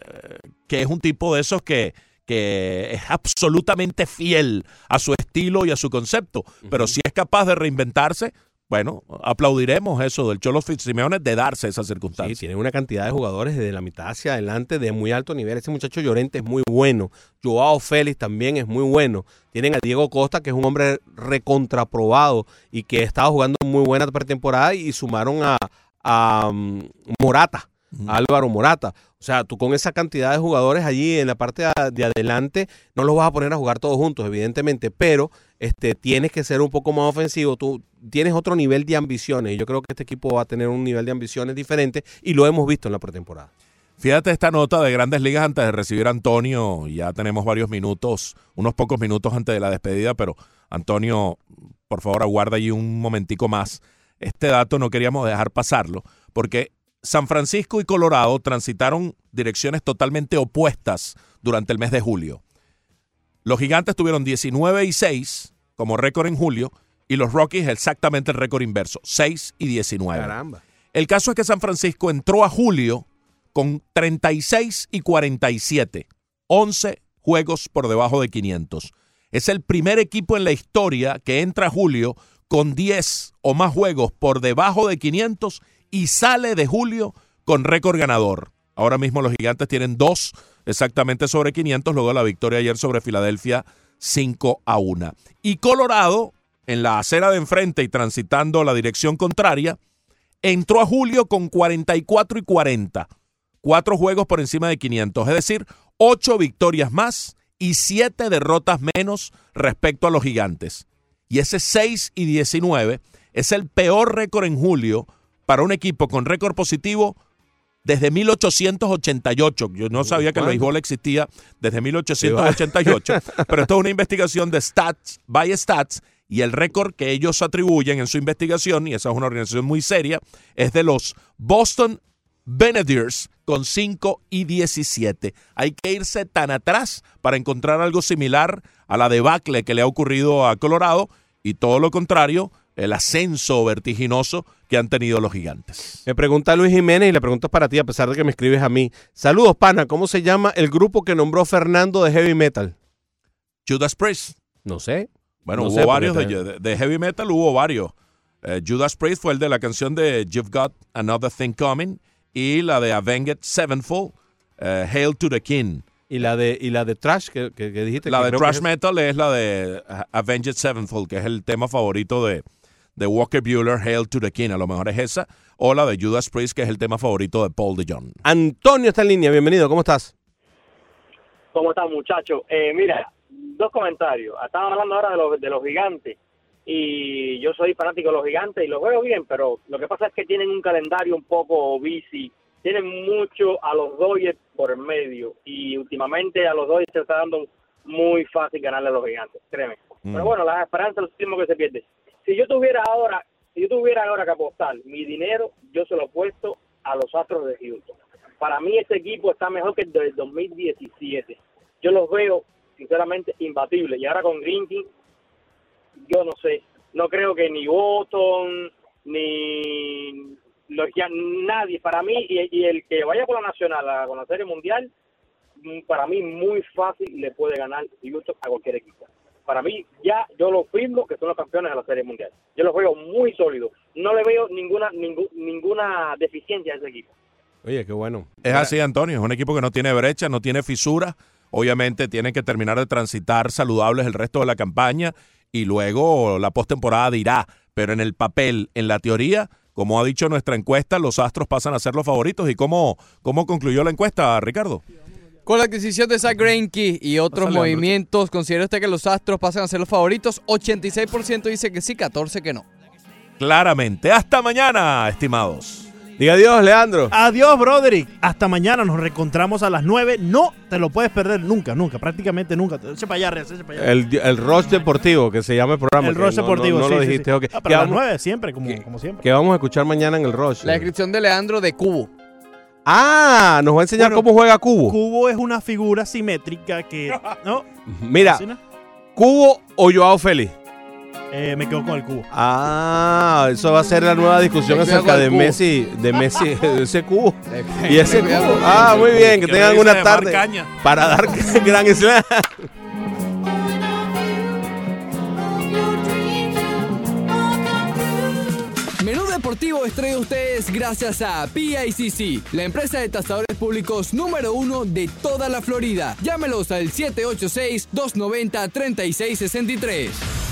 que es un tipo de esos que, que es absolutamente fiel a su estilo y a su concepto, pero si es capaz de reinventarse, bueno, aplaudiremos eso del Cholo Simeone de darse esa Sí, circunstancia. tienen una cantidad de jugadores desde la mitad hacia adelante de muy alto nivel. Ese muchacho Llorente es muy bueno. Joao Félix también es muy bueno. Tienen a Diego Costa, que es un hombre recontraprobado y que estaba jugando muy buena pretemporada y sumaron a, a, mm, Morata, a Álvaro Morata. O sea, tú con esa cantidad de jugadores allí en la parte de, de adelante no los vas a poner a jugar todos juntos, evidentemente, pero este, tienes que ser un poco más ofensivo. Tú tienes otro nivel de ambiciones y yo creo que este equipo va a tener un nivel de ambiciones diferente y lo hemos visto en la pretemporada. Fíjate esta nota de Grandes Ligas antes de recibir a Antonio. Ya tenemos varios minutos, unos pocos minutos antes de la despedida, pero Antonio, por favor, aguarda allí un momentico más. Este dato no queríamos dejar pasarlo, porque San Francisco y Colorado transitaron direcciones totalmente opuestas durante el mes de julio. Los gigantes tuvieron 19 y 6 como récord en julio y los Rockies exactamente el récord inverso, 6 y 19. Caramba. El caso es que San Francisco entró a julio con 36 y 47, 11 juegos por debajo de 500. Es el primer equipo en la historia que entra a julio con 10 o más juegos por debajo de 500 y sale de julio con récord ganador. Ahora mismo los gigantes tienen dos exactamente sobre 500, luego de la victoria ayer sobre Filadelfia 5 a 1. Y Colorado, en la acera de enfrente y transitando la dirección contraria, entró a julio con 44 y 40. Cuatro juegos por encima de 500, es decir, ocho victorias más y siete derrotas menos respecto a los gigantes. Y ese 6 y 19 es el peor récord en julio para un equipo con récord positivo desde 1888. Yo no sabía que el béisbol existía desde 1888, pero esto es una investigación de Stats by Stats y el récord que ellos atribuyen en su investigación, y esa es una organización muy seria, es de los Boston Benedirs con 5 y 17. Hay que irse tan atrás para encontrar algo similar a la debacle que le ha ocurrido a Colorado y todo lo contrario, el ascenso vertiginoso que han tenido los gigantes. Me pregunta Luis Jiménez y la pregunta es para ti, a pesar de que me escribes a mí. Saludos, pana. ¿Cómo se llama el grupo que nombró Fernando de Heavy Metal? Judas Priest. No sé. Bueno, No hubo sé, varios de, te- de- de heavy metal, hubo varios. Eh, Judas Priest fue el de la canción de You've Got Another Thing Coming y la de Avenged Sevenfold, eh, Hail to the King. Y la de, y la de Trash que, que- que dijiste. La que de es- Metal es la de uh, Avenged Sevenfold, que es el tema favorito de, de Walker Bueller, Hail to the King. A lo mejor es esa. O la de Judas Priest, que es el tema favorito de Paul DeJohn. Antonio está en línea. Bienvenido. ¿Cómo estás? ¿Cómo están, muchachos? Eh, mira, dos comentarios. Estaban hablando ahora de los, de los gigantes. Y yo soy fanático de los gigantes y los veo bien, pero lo que pasa es que tienen un calendario un poco bici. Tienen mucho a los Dodgers por el medio. Y últimamente a los Dodgers se está dando muy fácil ganarle a los gigantes, créeme. Pero bueno, las esperanzas es lo último que se pierde. Si yo tuviera ahora, si yo tuviera ahora que apostar mi dinero, yo se lo he puesto a los Astros de Houston. Para mí este equipo está mejor que el del 2017. Yo los veo sinceramente imbatibles. Y ahora con Grinky, yo no sé, no creo que ni Boston ni los ya nadie para mí y, el que vaya por la nacional a con la serie mundial para mí muy fácil le puede ganar Houston a cualquier equipo. Para mí ya yo lo firmo que son los campeones de la serie mundial. Yo los veo muy sólidos. No le veo ninguna ningú- ninguna deficiencia a ese equipo. Oye, qué bueno. Es así, Antonio. Es un equipo que no tiene brecha, no tiene fisura. Obviamente tienen que terminar de transitar saludables el resto de la campaña y luego la postemporada dirá. Pero en el papel, en la teoría, como ha dicho nuestra encuesta, los Astros pasan a ser los favoritos. ¿Y cómo, cómo concluyó la encuesta, Ricardo? Con la adquisición de Zach Greinke y otros Pásale, movimientos, ¿considera usted que los Astros pasan a ser los favoritos? 86% dice que sí, 14% que no. Claramente. Hasta mañana, estimados. Diga adiós, Leandro. Adiós, Broderick. Hasta mañana nos reencontramos a las 9. No te lo puedes perder nunca, nunca, prácticamente nunca. Eche para allá, eche para allá. El, el Rush Deportivo, que se llama el programa. El que Rush no- Deportivo, no, no sí, lo sí, dijiste. sí. ok. Ah, ¿Qué, pero a las vamos, 9 siempre, como, como siempre. qué vamos a escuchar mañana en el Rush? La descripción de Leandro de Cubo. Ah, nos va a enseñar Bueno, cómo juega Cubo. Cubo es una figura simétrica que... ¿No? Mira. ¿Cubo o Joao Félix? Eh, me quedo con el cubo. Ah, eso va a ser la nueva discusión acerca de. Messi, de Messi, de ese cubo. Y ese cubo. Ah, muy bien, que ¿Qué tengan una tarde para dar gran slam. Deportivo es ustedes gracias a PICC, la empresa de tasadores públicos número uno de toda la Florida. Llámelos al 786-290-3663.